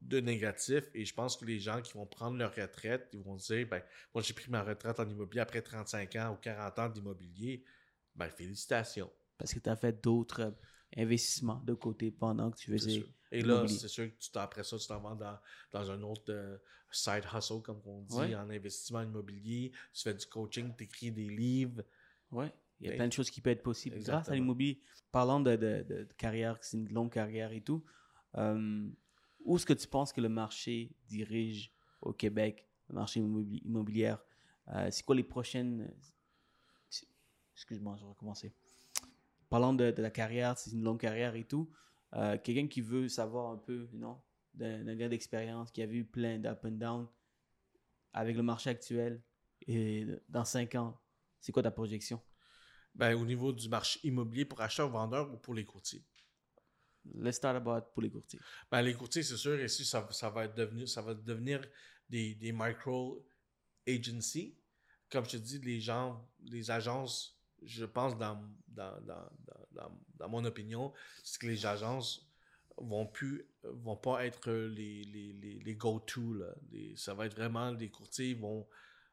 de négatif. Et je pense que les gens qui vont prendre leur retraite, ils vont dire, ben, moi j'ai pris ma retraite en immobilier après 35 ans ou 40 ans d'immobilier, ben félicitations. Parce que tu as fait d'autres investissements de côté pendant que tu faisais. Et là, c'est sûr que tu après ça, tu t'en vas dans, dans un autre euh, side hustle, comme on dit, Ouais. en investissement immobilier. Tu fais du coaching, tu écris des livres. Ouais. Il y a Oui. plein de choses qui peuvent être possibles grâce à Exactement. l'immobilier. Parlant de, de, de- de carrière, c'est une longue carrière et tout, euh, où est-ce que tu penses que le marché dirige au Québec, le marché immobili- immobilier? Euh, c'est quoi les prochaines. Excuse-moi, je vais recommencer. Parlant de, de la carrière, c'est une longue carrière et tout. euh, Quelqu'un qui veut savoir un peu, non, d'un d'un gars d'expérience qui a vu plein d'up and down avec le marché actuel et dans cinq ans, c'est quoi ta projection? Ben, au niveau du marché immobilier pour acheteurs-vendeurs ou pour les courtiers? Let's start about pour les courtiers. Ben, les courtiers, c'est sûr, ici, ça, ça, va devenu, ça va devenir des, des micro agencies. Comme je te dis, les gens, les agences, je pense, dans, dans, dans, dans, dans mon opinion, c'est que les agences vont plus vont pas être les, les, les, les go-to. Ça va être vraiment des courtiers, ils vont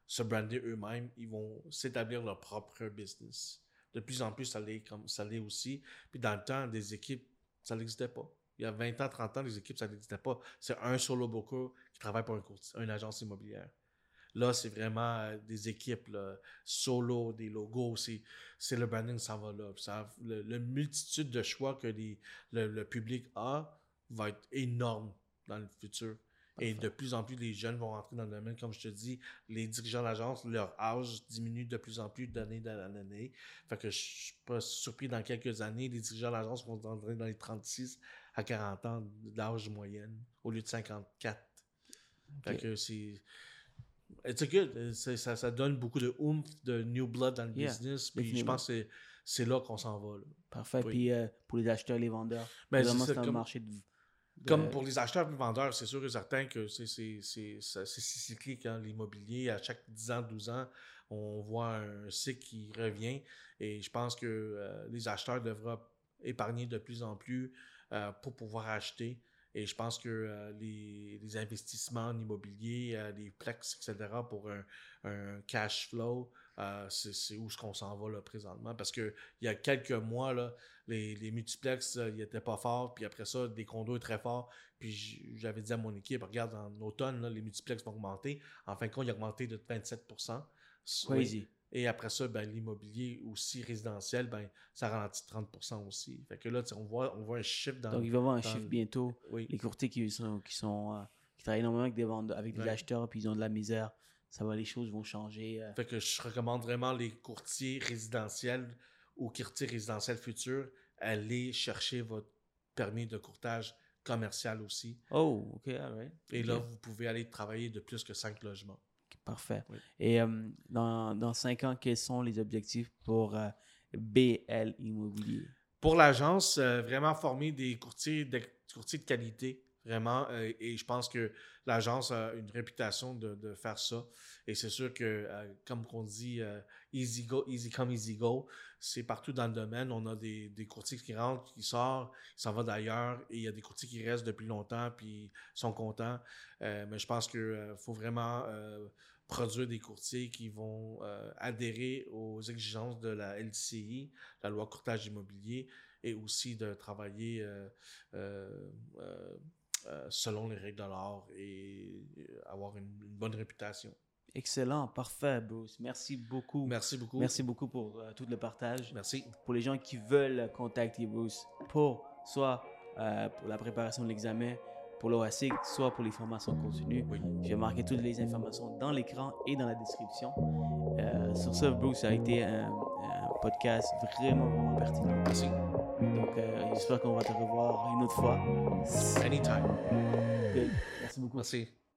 se brander eux-mêmes, ils vont s'établir leur propre business. De plus en plus, ça l'est comme ça l'est aussi. Puis dans le temps, des équipes, ça n'existait pas. Il y a 20 ans, 30 ans, les équipes, ça n'existait pas. C'est un solo broker qui travaille pour un courtier, une agence immobilière. Là, c'est vraiment euh, des équipes là, solo, des logos. C'est, c'est le branding, ça va là. Ça, le, le multitude de choix que les- le, le public a va être énorme dans le futur. Et de plus en plus, les jeunes vont rentrer dans le domaine. Comme je te dis, les dirigeants d'agence, leur âge diminue de plus en plus d'année en année. Fait que je suis pas surpris dans quelques années, les dirigeants d'agence vont rentrer dans les 36 à 40 ans d'âge moyenne au lieu de 54. Fait que c'est. It's a good. Ça, ça donne beaucoup de oomph, de new blood dans le Yeah, business. Puis je pense que c'est- là qu'on s'en va. là. Parfait. Oui. Puis euh, pour les acheteurs et les vendeurs, Ben, vraiment, c'est un comme- marché de. de- Comme pour les acheteurs et les vendeurs, c'est sûr et certain que c'est cyclique, hein, l'immobilier. À chaque 10 ans, 12 ans, on voit un cycle qui revient. Et je pense que euh, les acheteurs devraient épargner de plus en plus euh, pour pouvoir acheter. Et je pense que euh, les, les investissements en immobilier, euh, les plex, etc., pour un, un cash flow, euh, c'est où ce qu'on s'en va là, présentement. Parce que il y a quelques mois, là, les, les multiplex, ils étaient pas forts. Puis après ça, des condos très forts. Puis j'avais dit à mon équipe, regarde, en automne, là, les multiplex vont augmenter. En fin de compte, ils ont augmenté de 27% Crazy. Et après ça, ben, l'immobilier aussi résidentiel, ben, ça ralentit de 30% aussi. Fait que là, on voit, on voit un chiffre dans. Donc, il va y avoir un chiffre le- bientôt. oui. Les courtiers qui sont, qui sont euh, qui travaillent énormément avec des vendeurs, avec des Ouais. acheteurs, puis ils ont de la misère. Ça va, les choses vont changer. euh. Fait que je recommande vraiment les courtiers résidentiels ou courtiers résidentiels futurs, allez chercher votre permis de courtage commercial aussi. Oh, ok, alright. Et Ok. là, vous pouvez aller travailler de plus que 5 logements. Parfait. Oui. Et euh, dans, dans cinq ans, quels sont les objectifs pour euh, BL Immobilier? Pour l'agence, euh, vraiment former des courtiers de, courtiers de qualité, vraiment. et je pense que l'agence a une réputation de, de faire ça. Et c'est sûr que, comme on dit, easy go, easy come, easy go, c'est partout dans le domaine. On a des, des courtiers qui rentrent, qui sortent, qui s'en vont d'ailleurs. Et il y a des courtiers qui restent depuis longtemps, puis sont contents. Mais je pense qu'il faut vraiment produire des courtiers qui vont euh, adhérer aux exigences de la LCI, la loi courtage immobilier, et aussi de travailler euh, euh, selon les règles de l'art et avoir une, une bonne réputation. Excellent, parfait, Bruce. Merci beaucoup. Merci beaucoup. Merci beaucoup pour tout le partage. Merci. Pour les gens qui veulent contacter Bruce pour soit pour la préparation de l'examen, pour l'OASIC, soit pour les formations continues, Oui. je vais marquer toutes les informations dans l'écran et dans la description. Euh, sur ce, Bruce, ça a été un, un podcast vraiment, vraiment pertinent. Merci. Donc, euh, j'espère qu'on va te revoir une autre fois. Anytime. Good. Merci beaucoup. Merci.